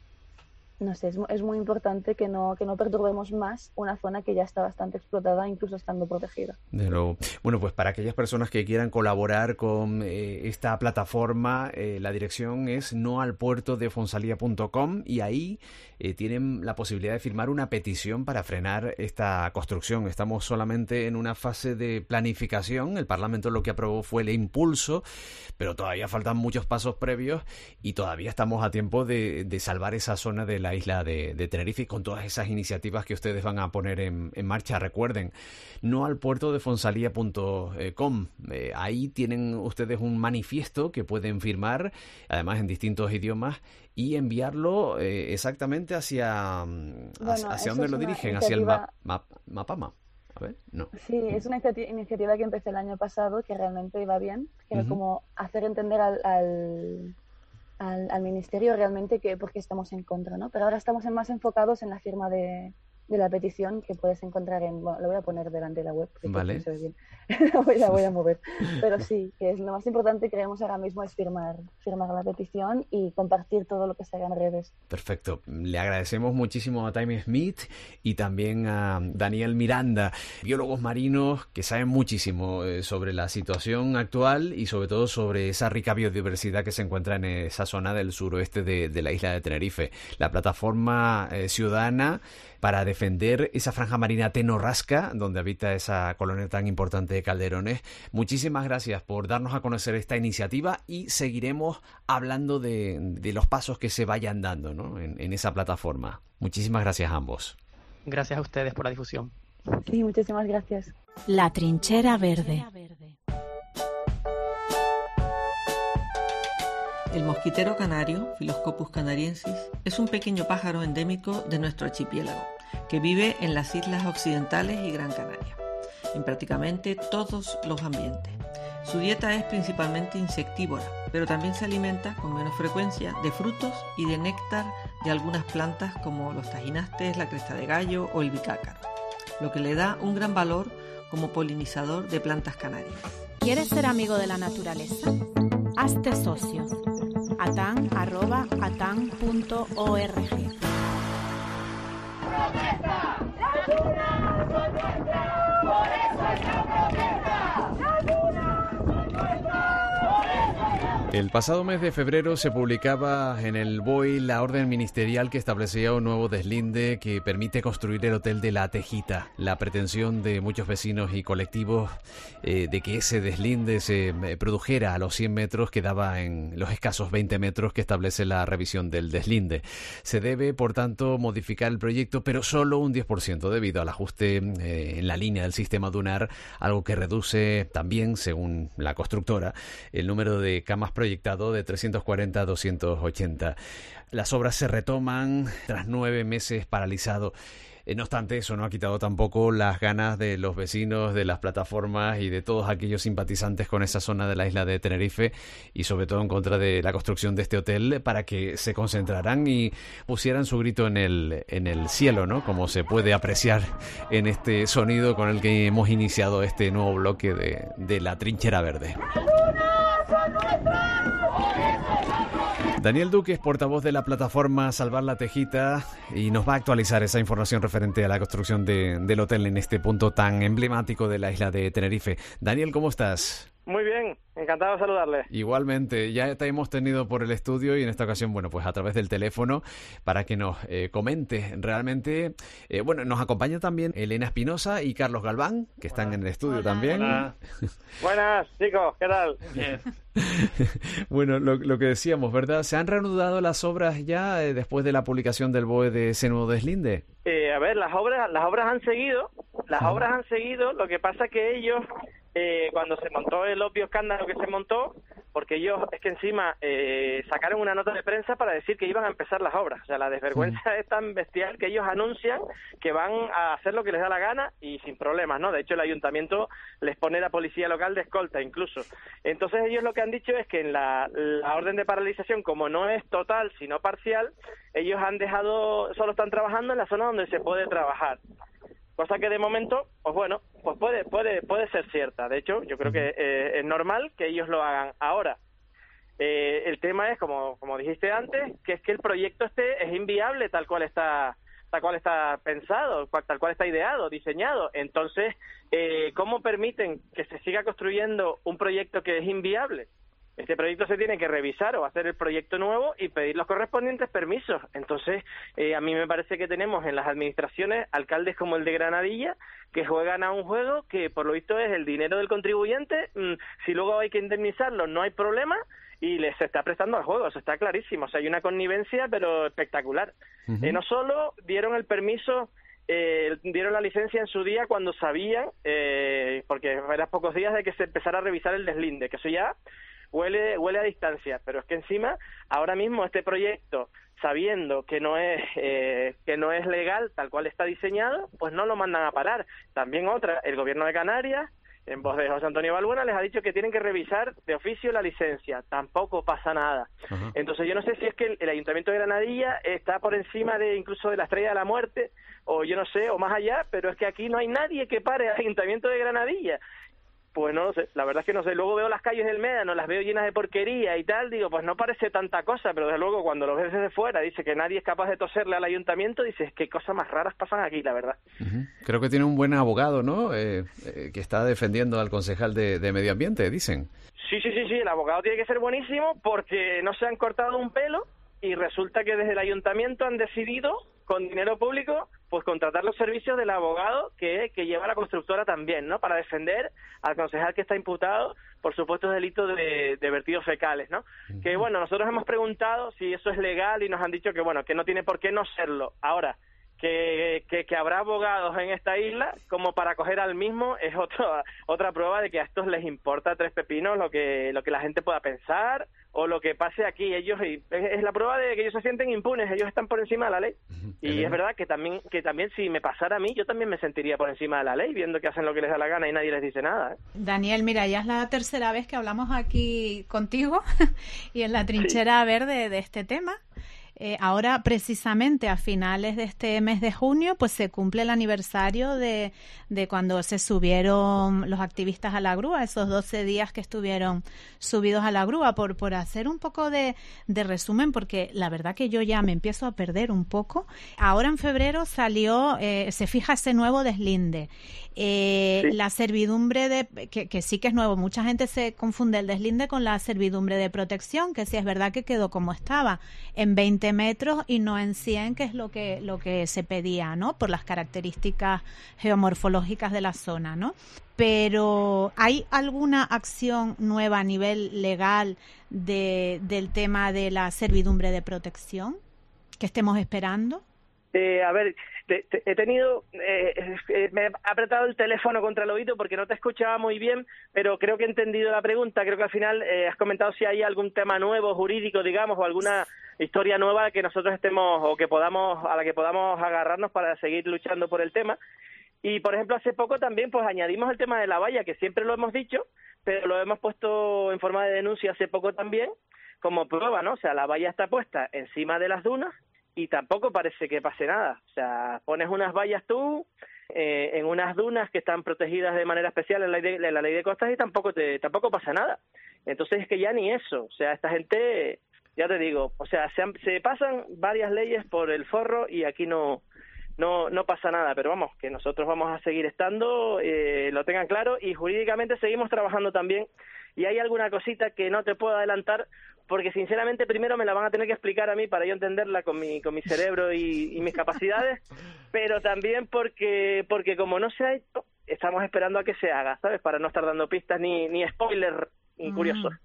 [SPEAKER 7] no sé, es, muy importante que no, que no perturbemos más una zona que ya está bastante explotada, incluso estando protegida.
[SPEAKER 1] Bueno, pues para aquellas personas que quieran colaborar con eh, esta plataforma, eh, la dirección es noalpuertodefonsalía.com y ahí eh, tienen la posibilidad de firmar una petición para frenar esta construcción. Estamos solamente en una fase de planificación. El Parlamento lo que aprobó fue el impulso, pero todavía faltan muchos pasos previos y todavía estamos a tiempo de, de salvar esa zona de la isla de, de, Tenerife con todas esas iniciativas que ustedes van a poner en, en marcha. Recuerden, no al puerto de fonsalía.com. Eh, ahí tienen ustedes un manifiesto que pueden firmar, además en distintos idiomas, y enviarlo eh, exactamente hacia, mm, bueno, hacia dónde lo dirigen, hacia el map, map, Mapama. A ver, no.
[SPEAKER 7] Sí, es una iniciativa que empecé el año pasado que realmente iba bien, que era uh -huh. como hacer entender al, al al, al, ministerio realmente que porque estamos en contra, ¿no? Pero ahora estamos en más enfocados en la firma de, de la petición que puedes encontrar en, bueno, lo voy a poner delante de la web,
[SPEAKER 1] vale.
[SPEAKER 7] se ve bien. la, voy, la voy a mover. Pero sí, que es lo más importante creemos ahora mismo es firmar, firmar la petición y compartir todo lo que se haga en redes.
[SPEAKER 1] Perfecto. Le agradecemos muchísimo a Time Smith y también a Daniel Miranda, biólogos marinos que saben muchísimo eh, sobre la situación actual y sobre todo sobre esa rica biodiversidad que se encuentra en esa zona del suroeste de, de la isla de Tenerife. La plataforma eh, ciudadana para defender esa franja marina tenorrasca donde habita esa colonia tan importante de calderones. Muchísimas gracias por darnos a conocer esta iniciativa y seguiremos hablando de, de los pasos que se vayan dando ¿no? en, en esa plataforma. Muchísimas gracias a ambos.
[SPEAKER 8] Gracias a ustedes por la difusión.
[SPEAKER 7] Sí, muchísimas gracias.
[SPEAKER 2] La trinchera verde.
[SPEAKER 11] El mosquitero canario, Philoscopus canariensis, es un pequeño pájaro endémico de nuestro archipiélago, que vive en las islas occidentales y Gran Canaria, en prácticamente todos los ambientes. Su dieta es principalmente insectívora, pero también se alimenta con menos frecuencia de frutos y de néctar de algunas plantas como los tajinastes, la cresta de gallo o el bicácaro, lo que le da un gran valor como polinizador de plantas canarias.
[SPEAKER 2] ¿Quieres ser amigo de la naturaleza? Hazte socio. atan.org.
[SPEAKER 12] ¡La! ¡Por eso es ¡La luna son nuestra! ¡Por eso es la
[SPEAKER 1] El pasado mes de febrero se publicaba en el BOI la orden ministerial que establecía un nuevo deslinde que permite construir el Hotel de la Tejita. La pretensión de muchos vecinos y colectivos eh, de que ese deslinde se eh, produjera a los 100 metros que daba en los escasos 20 metros que establece la revisión del deslinde. Se debe, por tanto, modificar el proyecto, pero solo un 10% debido al ajuste eh, en la línea del sistema dunar, algo que reduce también, según la constructora, el número de camas proyectado de 340 a 280. Las obras se retoman tras nueve meses paralizado. Eh, No obstante, eso no ha quitado tampoco las ganas de los vecinos, de las plataformas y de todos aquellos simpatizantes con esa zona de la isla de Tenerife y sobre todo en contra de la construcción de este hotel para que se concentraran y pusieran su grito en el, en el cielo, ¿no? Como se puede apreciar en este sonido con el que hemos iniciado este nuevo bloque de, de la trinchera verde. Daniel Duque es portavoz de la plataforma Salvar la Tejita y nos va a actualizar esa información referente a la construcción de- del hotel en este punto tan emblemático de la isla de Tenerife. Daniel, ¿cómo estás?
[SPEAKER 13] Muy bien, encantado de saludarle.
[SPEAKER 1] Igualmente, ya te hemos tenido por el estudio y en esta ocasión, bueno, pues a través del teléfono para que nos eh, comente realmente. eh, bueno, nos acompaña también Elena Espinosa y Carlos Galván, que están en el estudio también.
[SPEAKER 13] Hola. Buenas, chicos, ¿qué tal?
[SPEAKER 1] Bueno, lo, lo que decíamos, ¿verdad? ¿Se han reanudado las obras ya eh, después de la publicación del BOE de ese nuevo deslinde?
[SPEAKER 13] Eh, a ver, las obras, las obras han seguido, las obras han seguido, lo que pasa que ellos, eh, cuando se montó el obvio escándalo que se montó, porque ellos es que encima eh, sacaron una nota de prensa para decir que iban a empezar las obras, o sea, la desvergüenza es tan bestial que ellos anuncian que van a hacer lo que les da la gana y sin problemas, ¿no? De hecho, el ayuntamiento les pone la policía local de escolta incluso. Entonces ellos lo que han dicho es que en la, la orden de paralización, como no es total, sino parcial, ellos han dejado, solo están trabajando en la zona donde se puede trabajar. Cosa que de momento, pues bueno, pues puede, puede, puede ser cierta. De hecho, yo creo que eh, es normal que ellos lo hagan ahora. Eh, el tema es, como, como dijiste antes, que es que el proyecto este es inviable tal cual está tal cual está pensado, tal cual está ideado, diseñado. Entonces, eh, ¿cómo permiten que se siga construyendo un proyecto que es inviable? Este proyecto se tiene que revisar o hacer el proyecto nuevo y pedir los correspondientes permisos. Entonces, eh, a mí me parece que tenemos en las administraciones alcaldes como el de Granadilla que juegan a un juego que por lo visto es el dinero del contribuyente. mm, si luego hay que indemnizarlo, no hay problema y les está prestando al juego, eso está clarísimo. O sea, hay una connivencia, pero espectacular. Eh, no solo dieron el permiso, eh, dieron la licencia en su día cuando sabían, eh, porque eran pocos días de que se empezara a revisar el deslinde, que eso ya huele, huele a distancia, pero es que encima, ahora mismo este proyecto, sabiendo que no es eh, que no es legal tal cual está diseñado, pues no lo mandan a parar. También otra, el gobierno de Canarias en voz de José Antonio Balbuena, les ha dicho que tienen que revisar de oficio la licencia. Tampoco pasa nada. Entonces yo no sé si es que el, Ayuntamiento de Granadilla está por encima de incluso de la Estrella de la Muerte, o yo no sé, o más allá, pero es que aquí no hay nadie que pare al Ayuntamiento de Granadilla. Pues no lo sé, la verdad es que no sé. Luego veo las calles del Médano, las veo llenas de porquería y tal, digo, pues no parece tanta cosa, pero desde luego cuando lo ves desde fuera, dice que nadie es capaz de toserle al ayuntamiento, dices, qué cosas más raras pasan aquí, la verdad.
[SPEAKER 1] Creo que tiene un buen abogado, ¿no? Eh, eh, que está defendiendo al concejal de, de Medio Ambiente, dicen.
[SPEAKER 13] Sí, sí, sí, sí, el abogado tiene que ser buenísimo porque no se han cortado un pelo y resulta que desde el ayuntamiento han decidido, con dinero público, pues contratar los servicios del abogado que, que lleva la constructora también, ¿no? Para defender al concejal que está imputado por supuestos delitos de, de vertidos fecales, ¿no? Que bueno, nosotros hemos preguntado si eso es legal y nos han dicho que bueno, que no tiene por qué no serlo. Ahora, que, que, habrá abogados en esta isla como para coger al mismo es otra otra prueba de que a estos les importa tres pepinos lo que lo que la gente pueda pensar o lo que pase aquí. Ellos y es, la prueba de que ellos se sienten impunes ellos están por encima de la ley. Y es verdad que también que también si me pasara a mí yo también me sentiría por encima de la ley viendo que hacen lo que les da la gana y nadie les dice nada ¿eh?
[SPEAKER 9] Daniel mira ya es la tercera vez que hablamos aquí contigo y en la trinchera verde de este tema eh, ahora, precisamente a finales de este mes de junio, pues se cumple el aniversario de, de cuando se subieron los activistas a la grúa, esos 12 días que estuvieron subidos a la grúa, por, por hacer un poco de, de resumen, porque la verdad que yo ya me empiezo a perder un poco. Ahora en febrero salió, eh, se fija ese nuevo deslinde. Eh, La servidumbre de, que, que, sí que es nuevo, mucha gente se confunde el deslinde con la servidumbre de protección, que sí es verdad que quedó como estaba, en 20 metros y no en 100, que es lo que, lo que se pedía, ¿no? Por las características geomorfológicas de la zona, ¿no? Pero ¿hay alguna acción nueva a nivel legal de, del tema de la servidumbre de protección que estemos esperando?
[SPEAKER 13] Eh, a ver, he tenido, eh, eh, me he apretado el teléfono contra el oído porque no te escuchaba muy bien, pero creo que he entendido la pregunta. Creo que al final has comentado si hay algún tema nuevo, jurídico, digamos, o alguna historia nueva que nosotros estemos o que podamos, a la que podamos agarrarnos para seguir luchando por el tema. Y, por ejemplo, hace poco también pues añadimos el tema de la valla, que siempre lo hemos dicho, pero lo hemos puesto en forma de denuncia hace poco también, como prueba, ¿no? O sea, la valla está puesta encima de las dunas y tampoco parece que pase nada. O sea, pones unas vallas tú eh, en unas dunas que están protegidas de manera especial en la, ley de, costas y tampoco te, tampoco pasa nada. Entonces es que ya ni eso. O sea, esta gente, ya te digo, o sea, se, se pasan varias leyes por el forro y aquí no no no pasa nada, pero vamos, que nosotros vamos a seguir estando, eh, lo tengan claro, y jurídicamente seguimos trabajando también. Y hay alguna cosita que no te puedo adelantar porque sinceramente primero me la van a tener que explicar a mí para yo entenderla con mi, con mi cerebro y, mis capacidades, pero también porque, porque como no se ha hecho, estamos esperando a que se haga, ¿sabes? Para no estar dando pistas ni, ni spoiler incuriosos. Mm.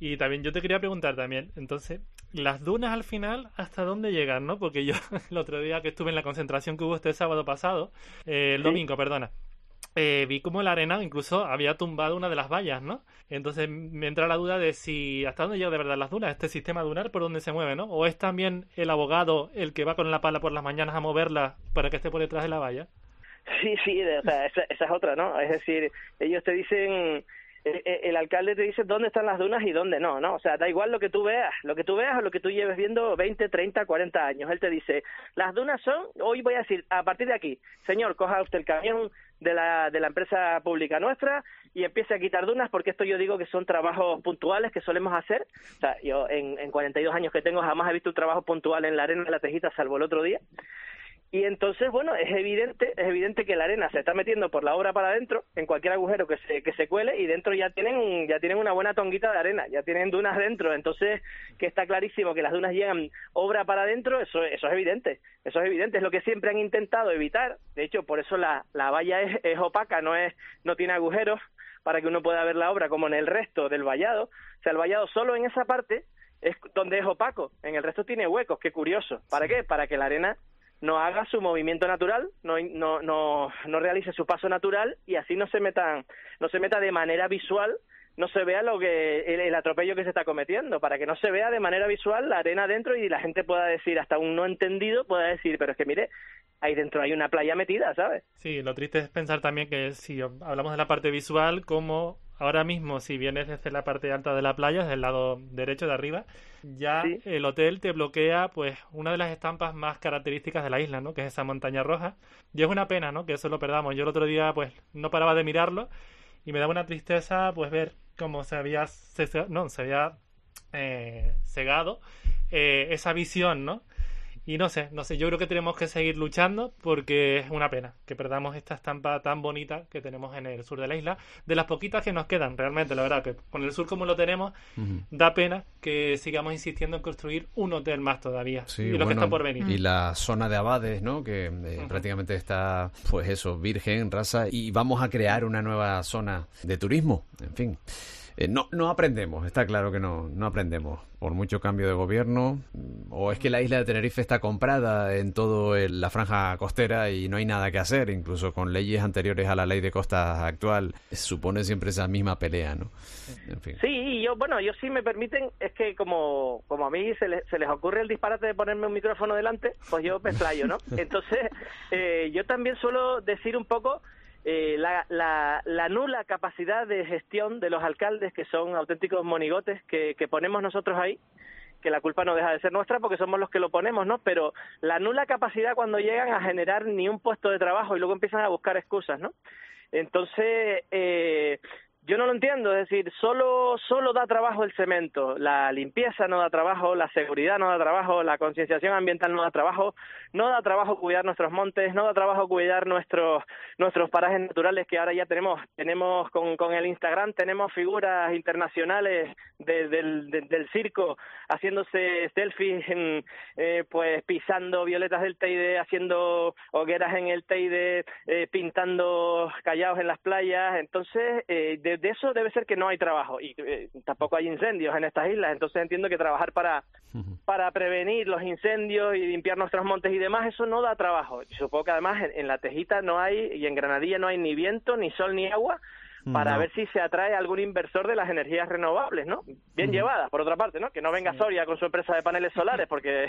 [SPEAKER 10] Y también yo te quería preguntar también, entonces, las dunas al final, ¿hasta dónde llegan, no? Porque yo el otro día que estuve en la concentración que hubo este sábado pasado, eh, el domingo, perdona, eh, vi como la arena incluso había tumbado una de las vallas, ¿no? Entonces me entra la duda de si hasta dónde llega de verdad las dunas, este sistema dunar por dónde se mueve, ¿no? O es también el abogado el que va con la pala por las mañanas a moverla para que esté por detrás de la valla.
[SPEAKER 13] Sí, sí, o sea, esa, es otra, ¿no? Es decir, ellos te dicen el, alcalde te dice dónde están las dunas y dónde no, ¿no? O sea, da igual lo que tú veas, lo que tú veas o lo que tú lleves viendo 20, 30, 40 años. Él te dice, las dunas son, hoy voy a decir, a partir de aquí, señor, coja usted el camión de la, de la empresa pública nuestra y empiece a quitar dunas porque esto yo digo que son trabajos puntuales que solemos hacer. O sea, yo en, en 42 años que tengo jamás he visto un trabajo puntual en la arena de la Tejita salvo el otro día. Y entonces, bueno, es evidente, es evidente que la arena se está metiendo por la obra para adentro, en cualquier agujero que se, que se cuele, y dentro ya tienen, ya tienen una buena tonguita de arena, ya tienen dunas dentro, entonces, que está clarísimo que las dunas llegan obra para adentro, eso, eso es evidente, eso es evidente, es lo que siempre han intentado evitar, de hecho, por eso la, la valla es, es opaca, no es, no tiene agujeros para que uno pueda ver la obra como en el resto del vallado, o sea, el vallado solo en esa parte es donde es opaco, en el resto tiene huecos, qué curioso, ¿para qué? Para que la arena no haga su movimiento natural, no, no, no, no realice su paso natural y así no se metan, no se meta de manera visual, no se vea lo que el, atropello que se está cometiendo, para que no se vea de manera visual la arena dentro y la gente pueda decir, hasta un no entendido pueda decir, pero es que mire, ahí dentro hay una playa metida, ¿sabes?
[SPEAKER 10] Sí, lo triste es pensar también que si hablamos de la parte visual, como ahora mismo, si vienes desde la parte alta de la playa, desde el lado derecho de arriba, ya el hotel te bloquea pues una de las estampas más características de la isla, ¿no? Que es esa montaña roja. Y es una pena, ¿no? Que eso lo perdamos. Yo el otro día pues no paraba de mirarlo y me daba una tristeza pues ver cómo se había, no, se había eh, cegado eh, esa visión, ¿no? Y no sé, no sé, yo creo que tenemos que seguir luchando porque es una pena que perdamos esta estampa tan bonita que tenemos en el sur de la isla, de las poquitas que nos quedan, realmente, la verdad, que con el sur como lo tenemos, da pena que sigamos insistiendo en construir un hotel más todavía, y lo que está por venir.
[SPEAKER 1] Y la zona de Abades, ¿no? Que eh, prácticamente está, pues eso, virgen, raza, y vamos a crear una nueva zona de turismo, en fin. Eh, no, no aprendemos, está claro que no, no aprendemos. Por mucho cambio de gobierno, o es que la isla de Tenerife está comprada en toda la franja costera y no hay nada que hacer, incluso con leyes anteriores a la ley de costas actual, supone siempre esa misma pelea, ¿no?
[SPEAKER 13] En fin. Sí, yo, bueno, yo sí me permiten, es que como, como a mí se, se les ocurre el disparate de ponerme un micrófono delante, pues yo me explayo, ¿no? Entonces, eh, yo también suelo decir un poco eh, la, la, nula capacidad de gestión de los alcaldes, que son auténticos monigotes que, que ponemos nosotros ahí, que la culpa no deja de ser nuestra porque somos los que lo ponemos, ¿no? Pero la nula capacidad cuando llegan a generar ni un puesto de trabajo y luego empiezan a buscar excusas, ¿no? Entonces, eh, yo no lo entiendo, es decir, solo, solo da trabajo el cemento, la limpieza no da trabajo, la seguridad no da trabajo, la concienciación ambiental no da trabajo, no da trabajo cuidar nuestros montes, no da trabajo cuidar nuestros, nuestros parajes naturales que ahora ya tenemos, tenemos con, con el Instagram, tenemos figuras internacionales del, del, circo haciéndose selfies, en, eh, pues pisando violetas del Teide, haciendo hogueras en el Teide, eh, pintando callados en las playas, entonces eh, de, eso debe ser que no hay trabajo y eh, tampoco hay incendios en estas islas, entonces entiendo que trabajar para, para prevenir los incendios y limpiar nuestros montes y demás, eso no da trabajo. Supongo que además en, la Tejita no hay y en Granadilla no hay ni viento, ni sol, ni agua, para ver si se atrae algún inversor de las energías renovables, ¿no? Bien llevadas, por otra parte, ¿no? Que no venga Soria con su empresa de paneles solares, porque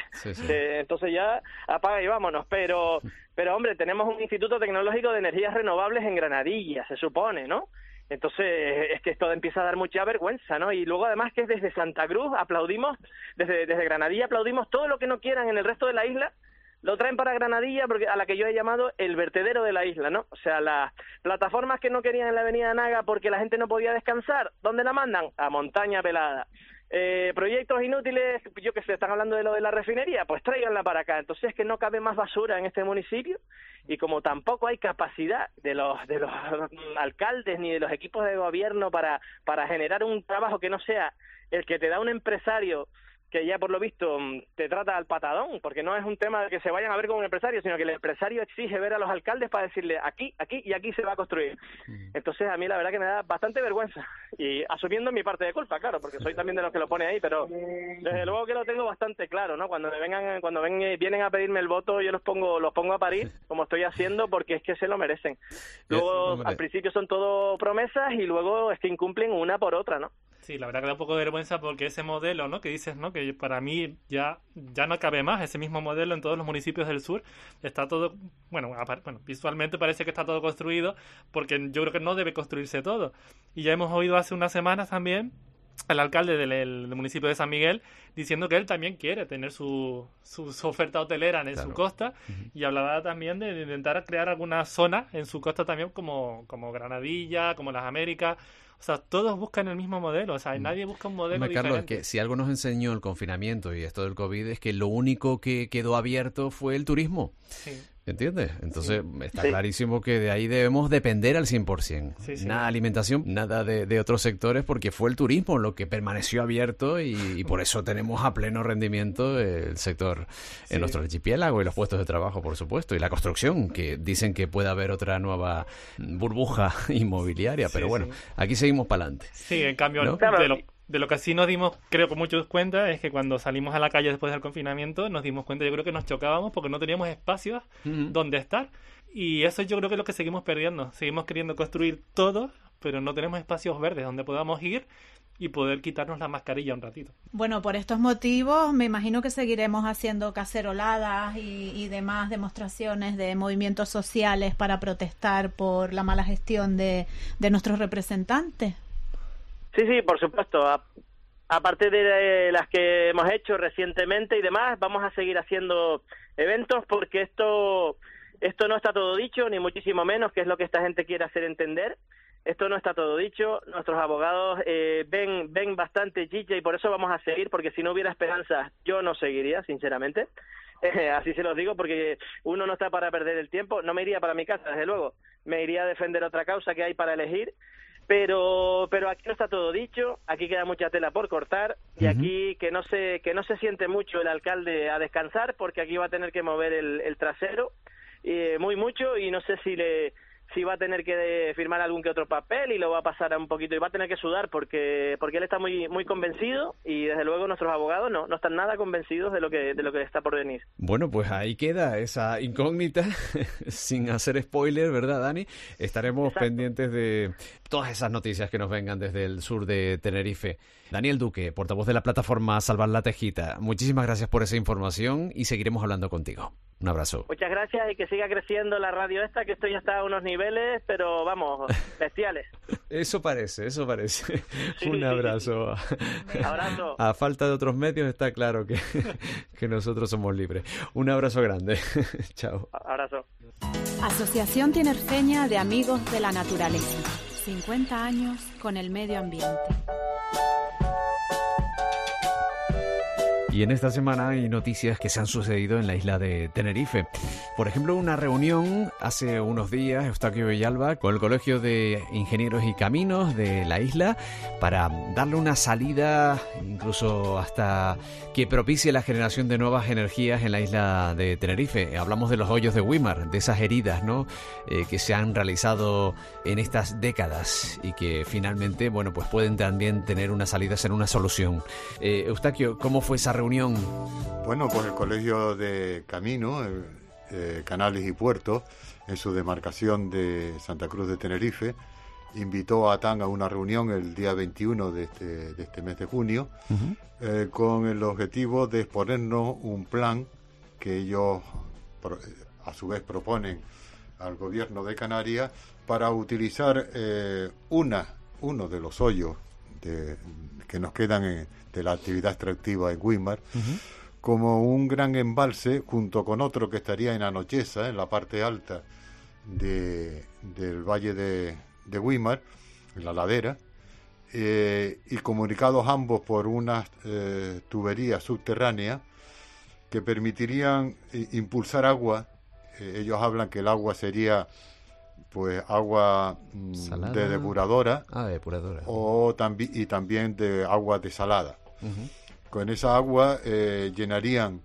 [SPEAKER 13] eh, entonces ya apaga y vámonos. Pero, pero hombre, tenemos un Instituto Tecnológico de Energías Renovables en Granadilla, se supone, ¿no? Entonces, es que esto empieza a dar mucha vergüenza, ¿no? Y luego, además, que desde Santa Cruz aplaudimos, desde, desde Granadilla aplaudimos todo lo que no quieran en el resto de la isla, lo traen para Granadilla, porque a la que yo he llamado el vertedero de la isla, ¿no? O sea, las plataformas que no querían en la avenida Naga porque la gente no podía descansar, ¿dónde la mandan? A Montaña Pelada. Eh, proyectos inútiles, yo que sé, están hablando de lo de la refinería, pues tráiganla para acá. Entonces es que no cabe más basura en este municipio y como tampoco hay capacidad de los de los alcaldes ni de los equipos de gobierno para para generar un trabajo que no sea el que te da un empresario que ya por lo visto mm, te trata al patadón, porque no es un tema de que se vayan a ver como un empresario, sino que el empresario exige ver a los alcaldes para decirle aquí, aquí y aquí se va a construir. Entonces a mí la verdad que me da bastante vergüenza y asumiendo mi parte de culpa, claro, porque soy también de los que lo pone ahí, pero desde luego que lo tengo bastante claro, ¿no? Cuando me vengan, cuando ven, vienen a pedirme el voto, yo los pongo, los pongo a parir, como estoy haciendo, porque es que se lo merecen. Luego al principio son todo promesas y luego es que incumplen una por otra, ¿no?
[SPEAKER 10] Sí, la verdad que da un poco de vergüenza porque ese modelo, ¿no? Que dices, ¿no? Que para mí ya, ya no cabe más ese mismo modelo en todos los municipios del sur. Está todo, bueno, bueno, visualmente parece que está todo construido porque yo creo que no debe construirse todo. Y ya hemos oído hace unas semanas también al alcalde del, municipio de San Miguel diciendo que él también quiere tener su, su, oferta hotelera en su costa y hablaba también de, intentar crear alguna zona en su costa también como, como Granadilla, como las Américas o sea, todos buscan el mismo modelo, o sea, mm. nadie busca un modelo diferente.
[SPEAKER 1] Carlos, que si algo nos enseñó el confinamiento y esto del COVID es que lo único que quedó abierto fue el turismo. Sí. ¿Entiendes? Entonces está clarísimo que de ahí debemos depender al 100%. Sí, nada de alimentación, nada de, otros sectores, porque fue el turismo lo que permaneció abierto y, por eso tenemos a pleno rendimiento el sector en nuestro archipiélago y los puestos de trabajo, por supuesto, y la construcción, que dicen que puede haber otra nueva burbuja inmobiliaria, pero bueno, aquí seguimos para adelante.
[SPEAKER 10] Sí, en cambio, de, lo, de lo que sí nos dimos, creo que muchos cuenta, es que cuando salimos a la calle después del confinamiento, nos dimos cuenta, yo creo que nos chocábamos porque no teníamos espacios donde estar. Y eso yo creo que es lo que seguimos perdiendo. Seguimos queriendo construir todo pero no tenemos espacios verdes donde podamos ir y poder quitarnos la mascarilla un ratito.
[SPEAKER 9] Bueno, por estos motivos me imagino que seguiremos haciendo caceroladas y, y demás demostraciones de movimientos sociales para protestar por la mala gestión de, de nuestros representantes.
[SPEAKER 13] Sí, sí, por supuesto. A- aparte de las que hemos hecho recientemente y demás, vamos a seguir haciendo eventos porque esto esto no está todo dicho, ni muchísimo menos, que es lo que esta gente quiere hacer entender. Esto no está todo dicho. Nuestros abogados eh, ven ven bastante chicha y por eso vamos a seguir, porque si no hubiera esperanza, yo no seguiría, sinceramente. Eh, así se los digo, porque uno no está para perder el tiempo. No me iría para mi casa, desde luego. Me iría a defender otra causa que hay para elegir pero pero aquí no está todo dicho aquí queda mucha tela por cortar y aquí que no se que no se siente mucho el alcalde a descansar porque aquí va a tener que mover el, el trasero eh, muy mucho y no sé si le si va a tener que firmar algún que otro papel y lo va a pasar a un poquito y va a tener que sudar porque porque él está muy muy convencido y desde luego nuestros abogados no no están nada convencidos de lo que de lo que está por venir.
[SPEAKER 1] Bueno, pues ahí queda esa incógnita, sin hacer spoiler, ¿verdad, Dani? Estaremos pendientes de todas esas noticias que nos vengan desde el sur de Tenerife. Daniel Duque, portavoz de la plataforma Salvar la Tejita, muchísimas gracias por esa información y seguiremos hablando contigo. Un abrazo.
[SPEAKER 13] muchas gracias y que siga creciendo la radio esta que esto ya está a unos niveles pero vamos bestiales
[SPEAKER 1] Eso parece, eso parece. Un abrazo.
[SPEAKER 13] Abrazo.
[SPEAKER 1] A falta de otros medios está claro que, que nosotros somos libres. Un abrazo grande. Chao.
[SPEAKER 13] abrazo
[SPEAKER 2] Asociación Tinerfeña de Amigos de la Naturaleza. 50 años con el medio ambiente.
[SPEAKER 1] Y en esta semana hay noticias que se han sucedido en la isla de Tenerife. Por ejemplo, una reunión hace unos días, Eustaquio Villalba, con el Colegio de Ingenieros y Caminos de la isla para darle una salida, incluso hasta que propicie la generación de nuevas energías en la isla de Tenerife. Hablamos de los hoyos de Wimar, de esas heridas, ¿no? Eh, que se han realizado en estas décadas y que finalmente, bueno, pues pueden también tener una salida, ser una solución. Eh, Eustaquio, ¿cómo fue esa reunión?
[SPEAKER 5] Bueno, pues el Colegio de Camino, eh, Canales y Puertos, en su demarcación de Santa Cruz de Tenerife, invitó a TAN a una reunión el día 21 de este, de este mes de junio, eh, con el objetivo de exponernos un plan que ellos pro- a su vez proponen al gobierno de Canarias para utilizar eh, una, uno de los hoyos de- que nos quedan en- de la actividad extractiva en Wimar como un gran embalse junto con otro que estaría en Anocheza, en la parte alta de, del valle de, de Wimar, en la ladera, eh, y comunicados ambos por unas eh, tuberías subterráneas que permitirían eh, impulsar agua. Eh, ellos hablan que el agua sería pues agua mm,
[SPEAKER 1] Salada.
[SPEAKER 5] de depuradora
[SPEAKER 1] Ah, depuradora.
[SPEAKER 5] o tambi- y también de agua desalada. Con esa agua llenarían,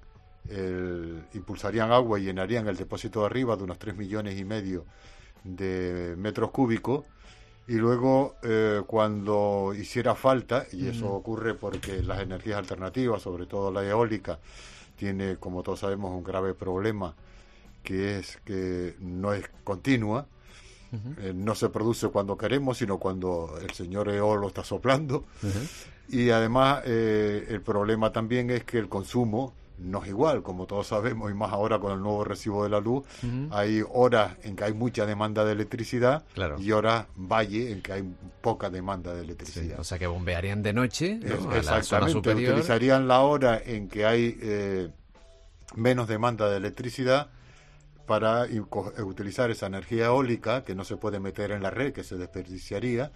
[SPEAKER 5] el, impulsarían agua y llenarían el depósito de arriba de unos 3 millones y medio de metros cúbicos. Y luego, eh, cuando hiciera falta, y eso
[SPEAKER 14] Ujú.
[SPEAKER 5] ocurre porque las energías alternativas, sobre todo la eólica, tiene, como todos sabemos, un grave problema, que es que no es continua, eh, no se produce cuando queremos, sino cuando el señor Eolo está soplando. Y además eh, el problema también es que el consumo no es igual, como todos sabemos, y más ahora con el nuevo recibo de la luz, hay horas en que hay mucha demanda de electricidad
[SPEAKER 1] Claro.
[SPEAKER 5] y horas valle en que hay poca demanda de electricidad.
[SPEAKER 1] O sea que bombearían de noche ¿no?
[SPEAKER 5] Es-
[SPEAKER 1] a la zona
[SPEAKER 5] Exactamente,
[SPEAKER 1] superior.
[SPEAKER 5] utilizarían la hora en que hay eh, menos demanda de electricidad para eh, utilizar esa energía eólica que no se puede meter en la red, que se desperdiciaría,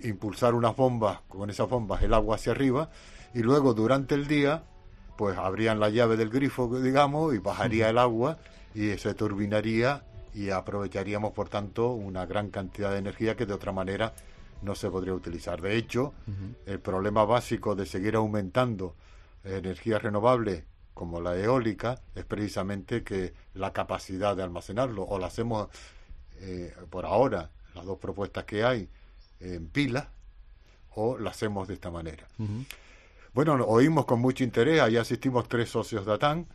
[SPEAKER 5] impulsar unas bombas, con esas bombas el agua hacia arriba, y luego durante el día, pues abrían la llave del grifo, digamos, y bajaría el agua y se turbinaría y aprovecharíamos, por tanto, una gran cantidad de energía que de otra manera no se podría utilizar. De hecho, el problema básico de seguir aumentando energías renovables como la eólica es precisamente que la capacidad de almacenarlo o la hacemos eh, por ahora las dos propuestas que hay en pilas o la hacemos de esta manera. Bueno, oímos con mucho interés, ahí asistimos tres socios de ATAN,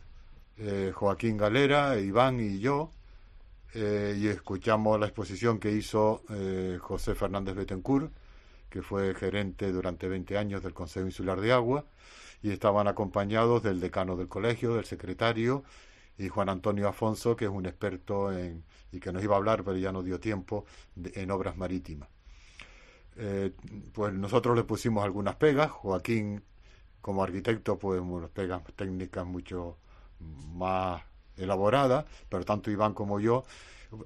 [SPEAKER 5] eh, Joaquín Galera, Iván y yo, eh, y escuchamos la exposición que hizo eh, José Fernández Betancourt, que fue gerente durante 20 años del Consejo Insular de Agua, y estaban acompañados del decano del colegio, del secretario, y Juan Antonio Afonso, que es un experto en, y que nos iba a hablar, pero ya no dio tiempo, en obras marítimas. Pues nosotros le pusimos algunas pegas, Joaquín como arquitecto pues unas pegas técnicas mucho más elaboradas, pero tanto Iván como yo,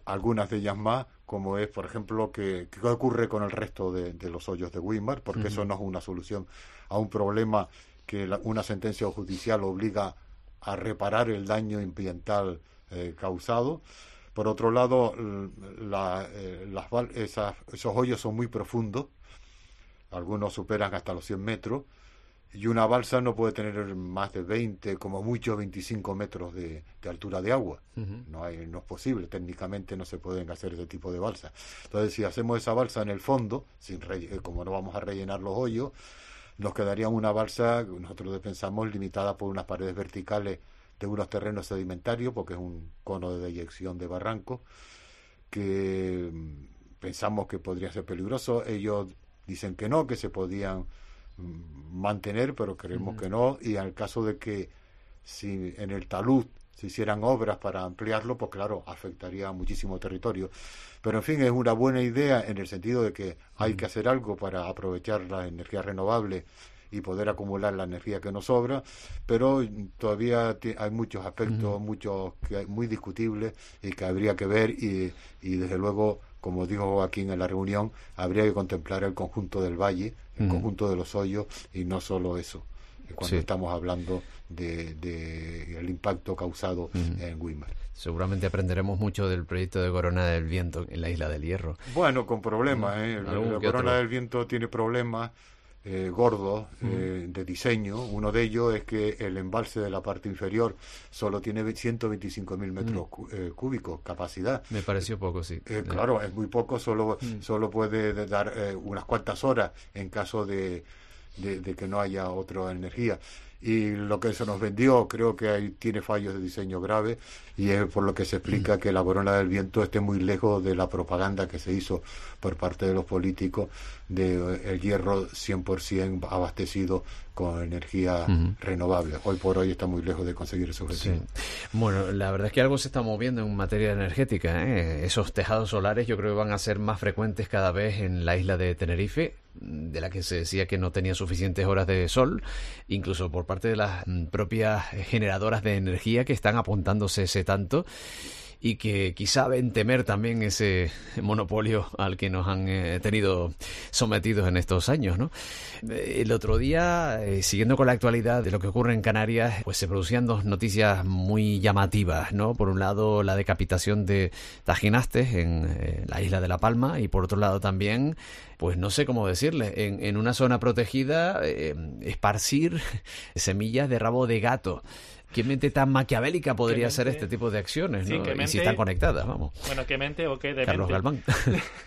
[SPEAKER 5] algunas de ellas más, como es, por ejemplo, que, qué ocurre con el resto de, los hoyos de Weimar, porque eso no es una solución a un problema que una sentencia judicial obliga a reparar el daño ambiental eh, causado. Por otro lado, la, eh, las, esos hoyos son muy profundos, algunos superan hasta los 100 metros, y una balsa no puede tener más de 20, como mucho 25 metros de, altura de agua. no, hay, no es posible, técnicamente no se pueden hacer ese tipo de balsa. Entonces, si hacemos esa balsa en el fondo, sin eh, como no vamos a rellenar los hoyos, nos quedaría una balsa, nosotros pensamos, limitada por unas paredes verticales de unos terrenos sedimentarios, porque es un cono de deyección de barranco, que mm, pensamos que podría ser peligroso. Ellos dicen que no, que se podían mantener, pero creemos que no. Y en el caso de que si en el talud se hicieran obras para ampliarlo, pues claro, afectaría muchísimo territorio. Pero en fin, es una buena idea en el sentido de que hay que hacer algo para aprovechar la energía renovable y poder acumular la energía que nos sobra, pero todavía hay muchos aspectos, muchos que muy discutibles y que habría que ver y, y desde luego como dijo aquí en la reunión, habría que contemplar el conjunto del valle, el conjunto de los hoyos y no solo eso, cuando estamos hablando del de, el impacto causado en Weimar.
[SPEAKER 1] Seguramente aprenderemos mucho del proyecto de Corona del Viento en la isla del Hierro.
[SPEAKER 5] Bueno, con problemas. ¿eh? La, Corona del Viento tiene problemas eh, gordos eh, de diseño. Uno de ellos es que el embalse de la parte inferior solo tiene 125.000 metros eh, cúbicos capacidad.
[SPEAKER 1] Me pareció poco, sí.
[SPEAKER 5] claro, es muy poco, solo, solo puede dar unas cuantas horas en caso de, de, que no haya otra energía y lo que se nos vendió creo que ahí tiene fallos de diseño graves y es por lo que se explica que la corona del viento esté muy lejos de la propaganda que se hizo por parte de los políticos de eh, el hierro 100% abastecido con energía renovable. Hoy por hoy está muy lejos de conseguir ese objetivo.
[SPEAKER 1] Bueno, la verdad es que algo se está moviendo en materia energética. ¿eh? Esos tejados solares yo creo que van a ser más frecuentes cada vez en la isla de Tenerife de la que se decía que no tenía suficientes horas de sol, incluso por parte de las propias generadoras de energía que están apuntándose ese tanto y que quizá ven temer también ese monopolio al que nos han eh, tenido sometidos en estos años. ¿no? El otro día, eh, siguiendo con la actualidad de lo que ocurre en Canarias, pues se producían dos noticias muy llamativas. ¿no? Por un lado, la decapitación de Tajinastes en eh, la isla de La Palma y por otro lado también pues no sé cómo decirle, en, en una zona protegida, esparcir semillas de rabo de gato. ¿Qué mente tan maquiavélica podría ser este tipo de acciones? ¿no? y si están conectadas, vamos.
[SPEAKER 10] Bueno, ¿qué mente o qué de
[SPEAKER 1] Carlos Galván.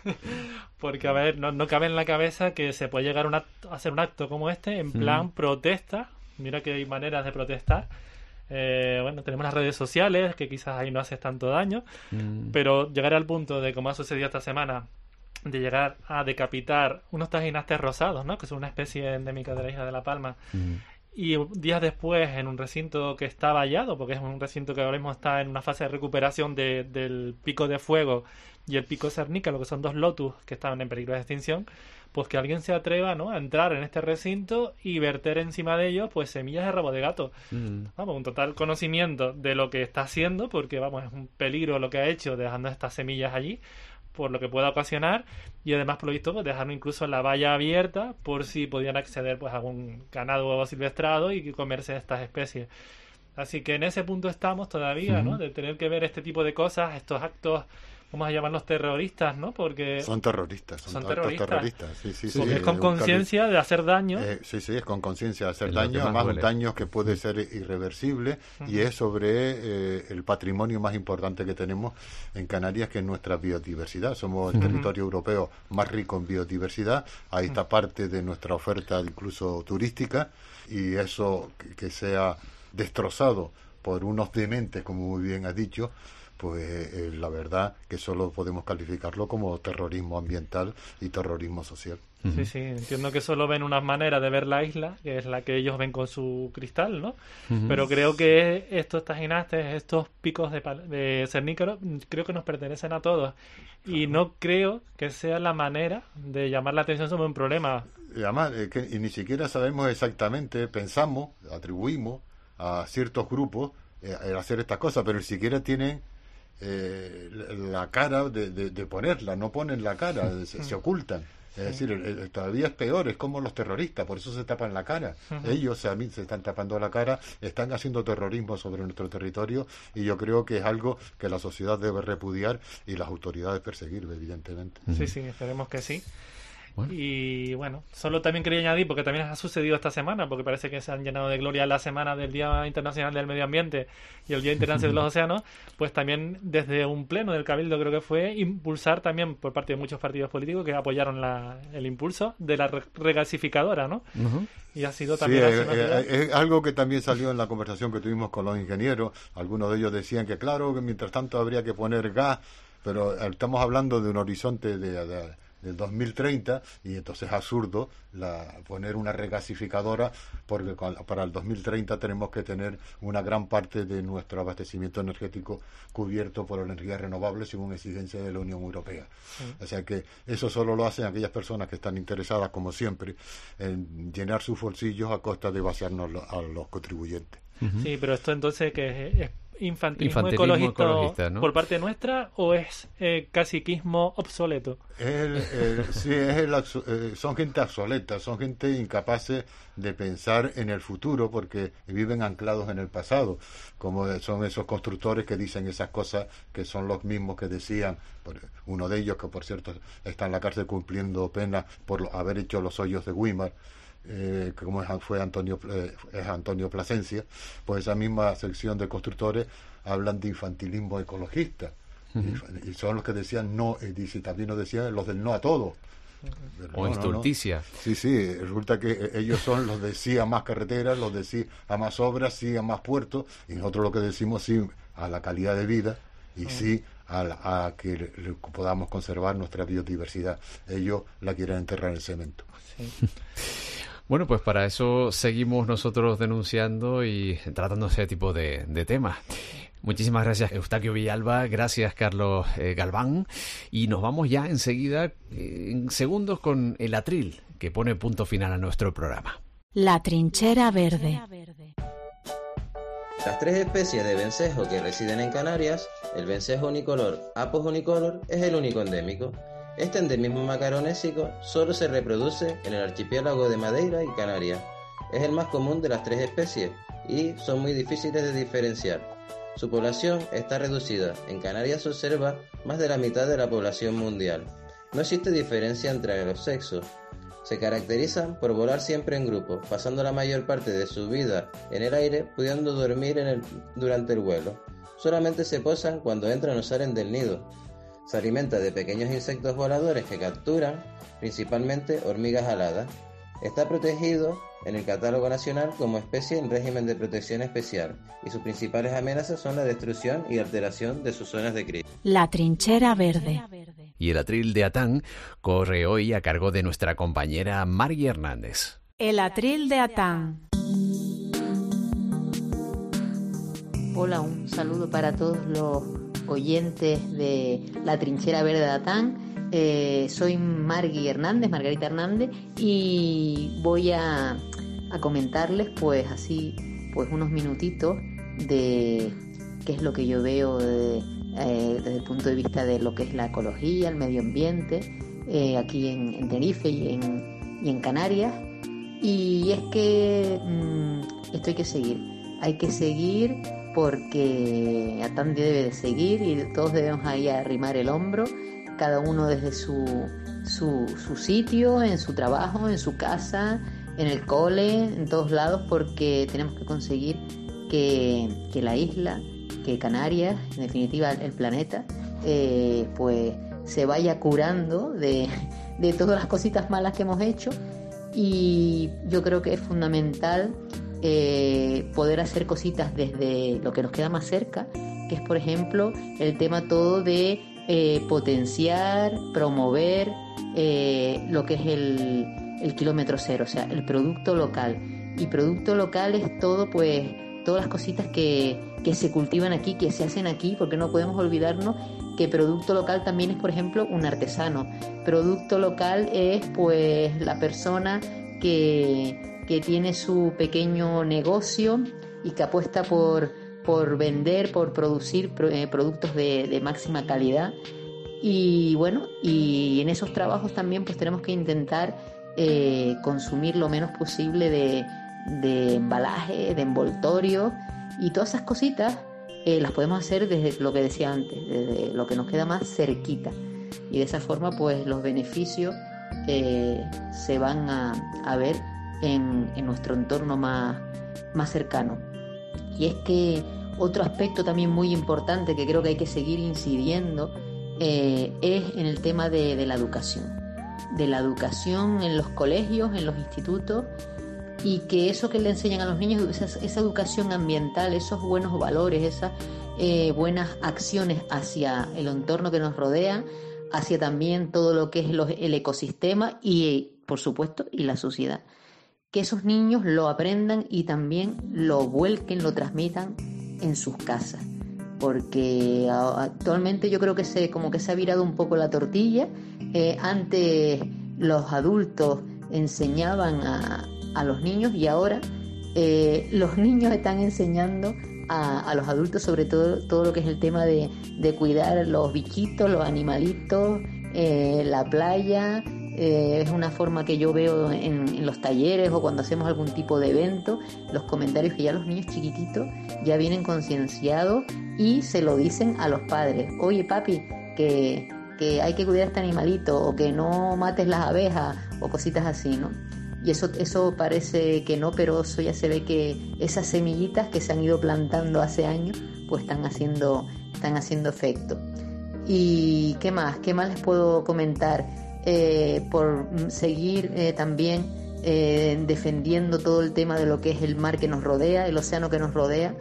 [SPEAKER 10] Porque, a ver, no, no, cabe en la cabeza que se puede llegar a hacer un acto como este en plan protesta. Mira que hay maneras de protestar. Eh, bueno, tenemos las redes sociales, que quizás ahí no haces tanto daño, mm. pero llegar al punto de, como ha sucedido esta semana, de llegar a decapitar unos tajinastes rosados, ¿no? Que son una especie endémica de la isla de La Palma, mm y días después en un recinto que está vallado, porque es un recinto que ahora mismo está en una fase de recuperación de, del pico de fuego y el pico Cernica, lo que son dos lotus que estaban en peligro de extinción, pues que alguien se atreva ¿no? a entrar en este recinto y verter encima de ellos pues semillas de rabo de gato. Mm. Vamos, un total conocimiento de lo que está haciendo, porque vamos, es un peligro lo que ha hecho dejando estas semillas allí, por lo que pueda ocasionar y además por lo visto pues, dejarlo incluso la valla abierta por si podían acceder pues a algún ganado silvestrado y comerse estas especies. Así que en ese punto estamos todavía, ¿no? De tener que ver este tipo de cosas, estos actos vamos a llamarlos terroristas, ¿no? Porque
[SPEAKER 5] son terroristas, son, terroristas. Sí, sí,
[SPEAKER 10] Porque es con conciencia de hacer daño.
[SPEAKER 5] Eh, sí, sí, es con conciencia de hacer daño, además un daño que puede ser irreversible y es sobre eh, el patrimonio más importante que tenemos en Canarias, que es nuestra biodiversidad. Somos el territorio europeo más rico en biodiversidad. Ahí está parte de nuestra oferta, incluso turística, y eso que, que sea destrozado por unos dementes, como muy bien has dicho, pues eh, la verdad que solo podemos calificarlo como terrorismo ambiental y terrorismo social.
[SPEAKER 10] Sí, sí, entiendo que solo ven una manera de ver la isla, que es la que ellos ven con su cristal, ¿no? Pero creo que estos tajinastes, estos picos de, de cernícaro, creo que nos pertenecen a todos. Y no creo que sea la manera de llamar la atención sobre un problema.
[SPEAKER 5] Y además, que, y ni siquiera sabemos exactamente, pensamos, atribuimos a ciertos grupos eh, hacer estas cosas, pero ni siquiera tienen eh, la cara de, de, ponerla, no ponen la cara, se ocultan. Es decir, todavía es peor, es como los terroristas, por eso se tapan la cara. Ellos a mí se están tapando la cara, están haciendo terrorismo sobre nuestro territorio y yo creo que es algo que la sociedad debe repudiar y las autoridades perseguir, evidentemente.
[SPEAKER 10] Sí, sí, esperemos que sí. Y bueno, solo también quería añadir, porque también ha sucedido esta semana, porque parece que se han llenado de gloria la semana del Día Internacional del Medio Ambiente y el Día Internacional de los Océanos, pues también desde un pleno del Cabildo creo que fue impulsar también por parte de muchos partidos políticos que apoyaron la, el impulso de la regasificadora, ¿no? Y ha sido también...
[SPEAKER 5] es, algo que también salió en la conversación que tuvimos con los ingenieros. Algunos de ellos decían que claro, que mientras tanto habría que poner gas, pero estamos hablando de un horizonte de del 2030 y entonces es absurdo la, poner una regasificadora porque para el 2030 tenemos que tener una gran parte de nuestro abastecimiento energético cubierto por energías renovables según exigencia de la Unión Europea. O sea que eso solo lo hacen aquellas personas que están interesadas, como siempre, en llenar sus bolsillos a costa de vaciarnos a los contribuyentes.
[SPEAKER 10] Sí, pero esto entonces que es infantilismo, ecologista, por parte nuestra o es eh, caciquismo obsoleto?
[SPEAKER 5] sí, es eh, son gente obsoleta, son gente incapaces de pensar en el futuro porque viven anclados en el pasado, como son esos constructores que dicen esas cosas que son los mismos que decían, uno de ellos que por cierto está en la cárcel cumpliendo pena por haber hecho los hoyos de Weimar eh, como fue Antonio, eh, es Antonio Plasencia, pues esa misma sección de constructores hablan de infantilismo ecologista. y, son los que decían no, y dice, también nos decían los del no a todo.
[SPEAKER 1] o estulticia.
[SPEAKER 5] Sí, sí, resulta que eh, ellos son los de sí a más carreteras, los de sí a más obras, sí a más puertos, y nosotros lo que decimos sí a la calidad de vida y sí a, a que podamos conservar nuestra biodiversidad. Ellos la quieren enterrar en el cemento. Sí.
[SPEAKER 1] Bueno, pues para eso seguimos nosotros denunciando y tratando ese tipo de, temas. Muchísimas gracias Eustaquio Villalba, gracias Carlos eh, Galván y nos vamos ya enseguida eh, en segundos con el atril que pone punto final a nuestro programa.
[SPEAKER 2] La trinchera verde.
[SPEAKER 14] Las tres especies de vencejo que residen en Canarias, el vencejo unicolor Apos unicolor es el único endémico este endemismo macaronésico solo se reproduce en el archipiélago de Madeira y Canarias. Es el más común de las tres especies y son muy difíciles de diferenciar. Su población está reducida. En Canarias se observa más de la mitad de la población mundial. No existe diferencia entre los sexos. Se caracterizan por volar siempre en grupo, pasando la mayor parte de su vida en el aire, pudiendo dormir durante el vuelo. Solamente se posan cuando entran o salen del nido, se alimenta de pequeños insectos voladores que capturan, principalmente hormigas aladas. Está protegido en el catálogo nacional como especie en régimen de protección especial y sus principales amenazas son la destrucción y alteración de sus zonas de cría.
[SPEAKER 2] La trinchera verde.
[SPEAKER 1] Y el atril de Atán corre hoy a cargo de nuestra compañera Margie Hernández.
[SPEAKER 2] El atril de Atán.
[SPEAKER 15] Hola, un saludo para todos los oyentes de La Trinchera Verde de Atán. Eh, soy Margui Hernández, Margarita Hernández, y voy a, comentarles pues así pues unos minutitos de qué es lo que yo veo eh, desde el punto de vista de lo que es la ecología, el medio ambiente, eh, aquí en, Tenerife y en, y en, Canarias. Y es que mm, esto hay que seguir, hay que seguir porque Atán debe de seguir y todos debemos ahí arrimar el hombro, cada uno desde su, su, sitio, en su trabajo, en su casa, en el cole, en todos lados, porque tenemos que conseguir que, la isla, que Canarias, en definitiva el planeta, eh, pues se vaya curando de, de todas las cositas malas que hemos hecho. Y yo creo que es fundamental eh, poder hacer cositas desde lo que nos queda más cerca, que es, por ejemplo, el tema todo de eh, potenciar, promover eh, lo que es el, el kilómetro cero, o sea, el producto local. Y producto local es todo, pues, todas las cositas que, que se cultivan aquí, que se hacen aquí, porque no podemos olvidarnos que producto local también es, por ejemplo, un artesano. Producto local es, pues, la persona que, que tiene su pequeño negocio y que apuesta por, por vender, por producir eh, productos de, máxima calidad. Y bueno, y en esos trabajos también pues tenemos que intentar eh, consumir lo menos posible de, embalaje, de envoltorio y todas esas cositas eh, las podemos hacer desde lo que decía antes, desde lo que nos queda más cerquita. Y de esa forma pues los beneficios se van a ver en, nuestro entorno más, más cercano. Y es que otro aspecto también muy importante que creo que hay que seguir incidiendo eh, es en el tema de, la educación. De la educación en los colegios, en los institutos, y que eso que le enseñan a los niños, esa, educación ambiental, esos buenos valores, esas eh, buenas acciones hacia el entorno que nos rodea, hacia también todo lo que es el ecosistema y, por supuesto, y la sociedad que esos niños lo aprendan y también lo vuelquen, lo transmitan en sus casas. Porque actualmente yo creo que se, como que se ha virado un poco la tortilla. Eh, antes los adultos enseñaban a, los niños y ahora eh, los niños están enseñando a, los adultos sobre todo todo lo que es el tema de, cuidar los bichitos, los animalitos, eh, la playa, eh, es una forma que yo veo en, los talleres o cuando hacemos algún tipo de evento, los comentarios que ya los niños chiquititos ya vienen concienciados y se lo dicen a los padres. Oye papi, que, que hay que cuidar a este animalito o que no mates las abejas o cositas así, ¿no? Y eso, eso parece que no, pero eso ya se ve que esas semillitas que se han ido plantando hace años, pues están haciendo, están haciendo efecto. ¿Y qué más? ¿Qué más les puedo comentar? Eh, por seguir eh, también eh, defendiendo todo el tema de lo que es el mar que nos rodea, el océano que nos rodea,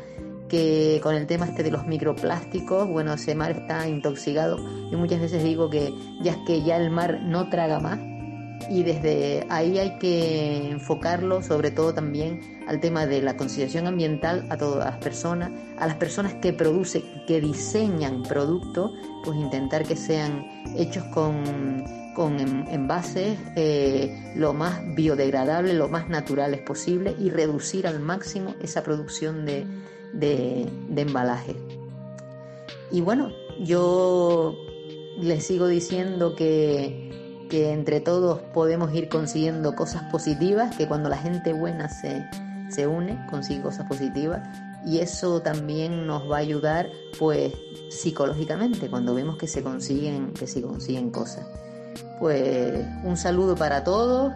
[SPEAKER 15] que con el tema este de los microplásticos, bueno, ese mar está intoxicado y muchas veces digo que ya es que ya el mar no traga más y desde ahí hay que enfocarlo sobre todo también al tema de la concienciación ambiental a todas las personas, a las personas que producen, que diseñan productos, pues intentar que sean hechos con con envases eh, lo más biodegradables, lo más naturales posible y reducir al máximo esa producción de, de, embalaje. Y bueno, yo les sigo diciendo que, que, entre todos podemos ir consiguiendo cosas positivas, que cuando la gente buena se, se une, consigue cosas positivas y eso también nos va a ayudar pues psicológicamente cuando vemos que se consiguen que se consiguen cosas pues un saludo para todos.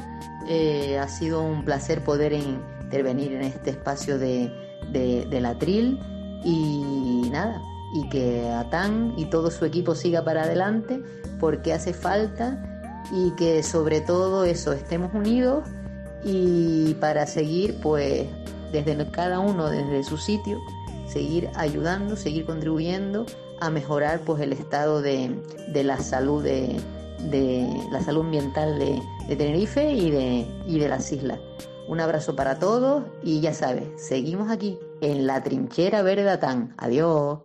[SPEAKER 15] Eh, ha sido un placer poder intervenir en este espacio de, de, la Tril y nada, y que Atán y todo su equipo siga para adelante porque hace falta y que sobre todo eso estemos unidos y para seguir pues desde cada uno desde su sitio seguir ayudando, seguir contribuyendo a mejorar pues el estado de, de la salud de, de la salud ambiental de, Tenerife y de, y de las islas. Un abrazo para todos y ya sabes, seguimos aquí en la trinchera verde Atán. Adiós.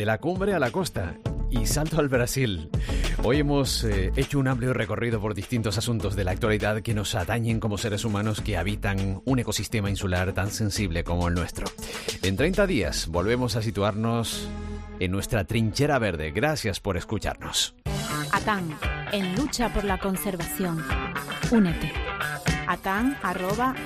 [SPEAKER 1] De la cumbre a la costa y salto al Brasil. Hoy hemos eh, hecho un amplio recorrido por distintos asuntos de la actualidad que nos atañen como seres humanos que habitan un ecosistema insular tan sensible como el nuestro. En 30 días volvemos a situarnos en nuestra trinchera verde. Gracias por escucharnos.
[SPEAKER 2] ATAN, en lucha por la conservación. Únete. atan.atan.org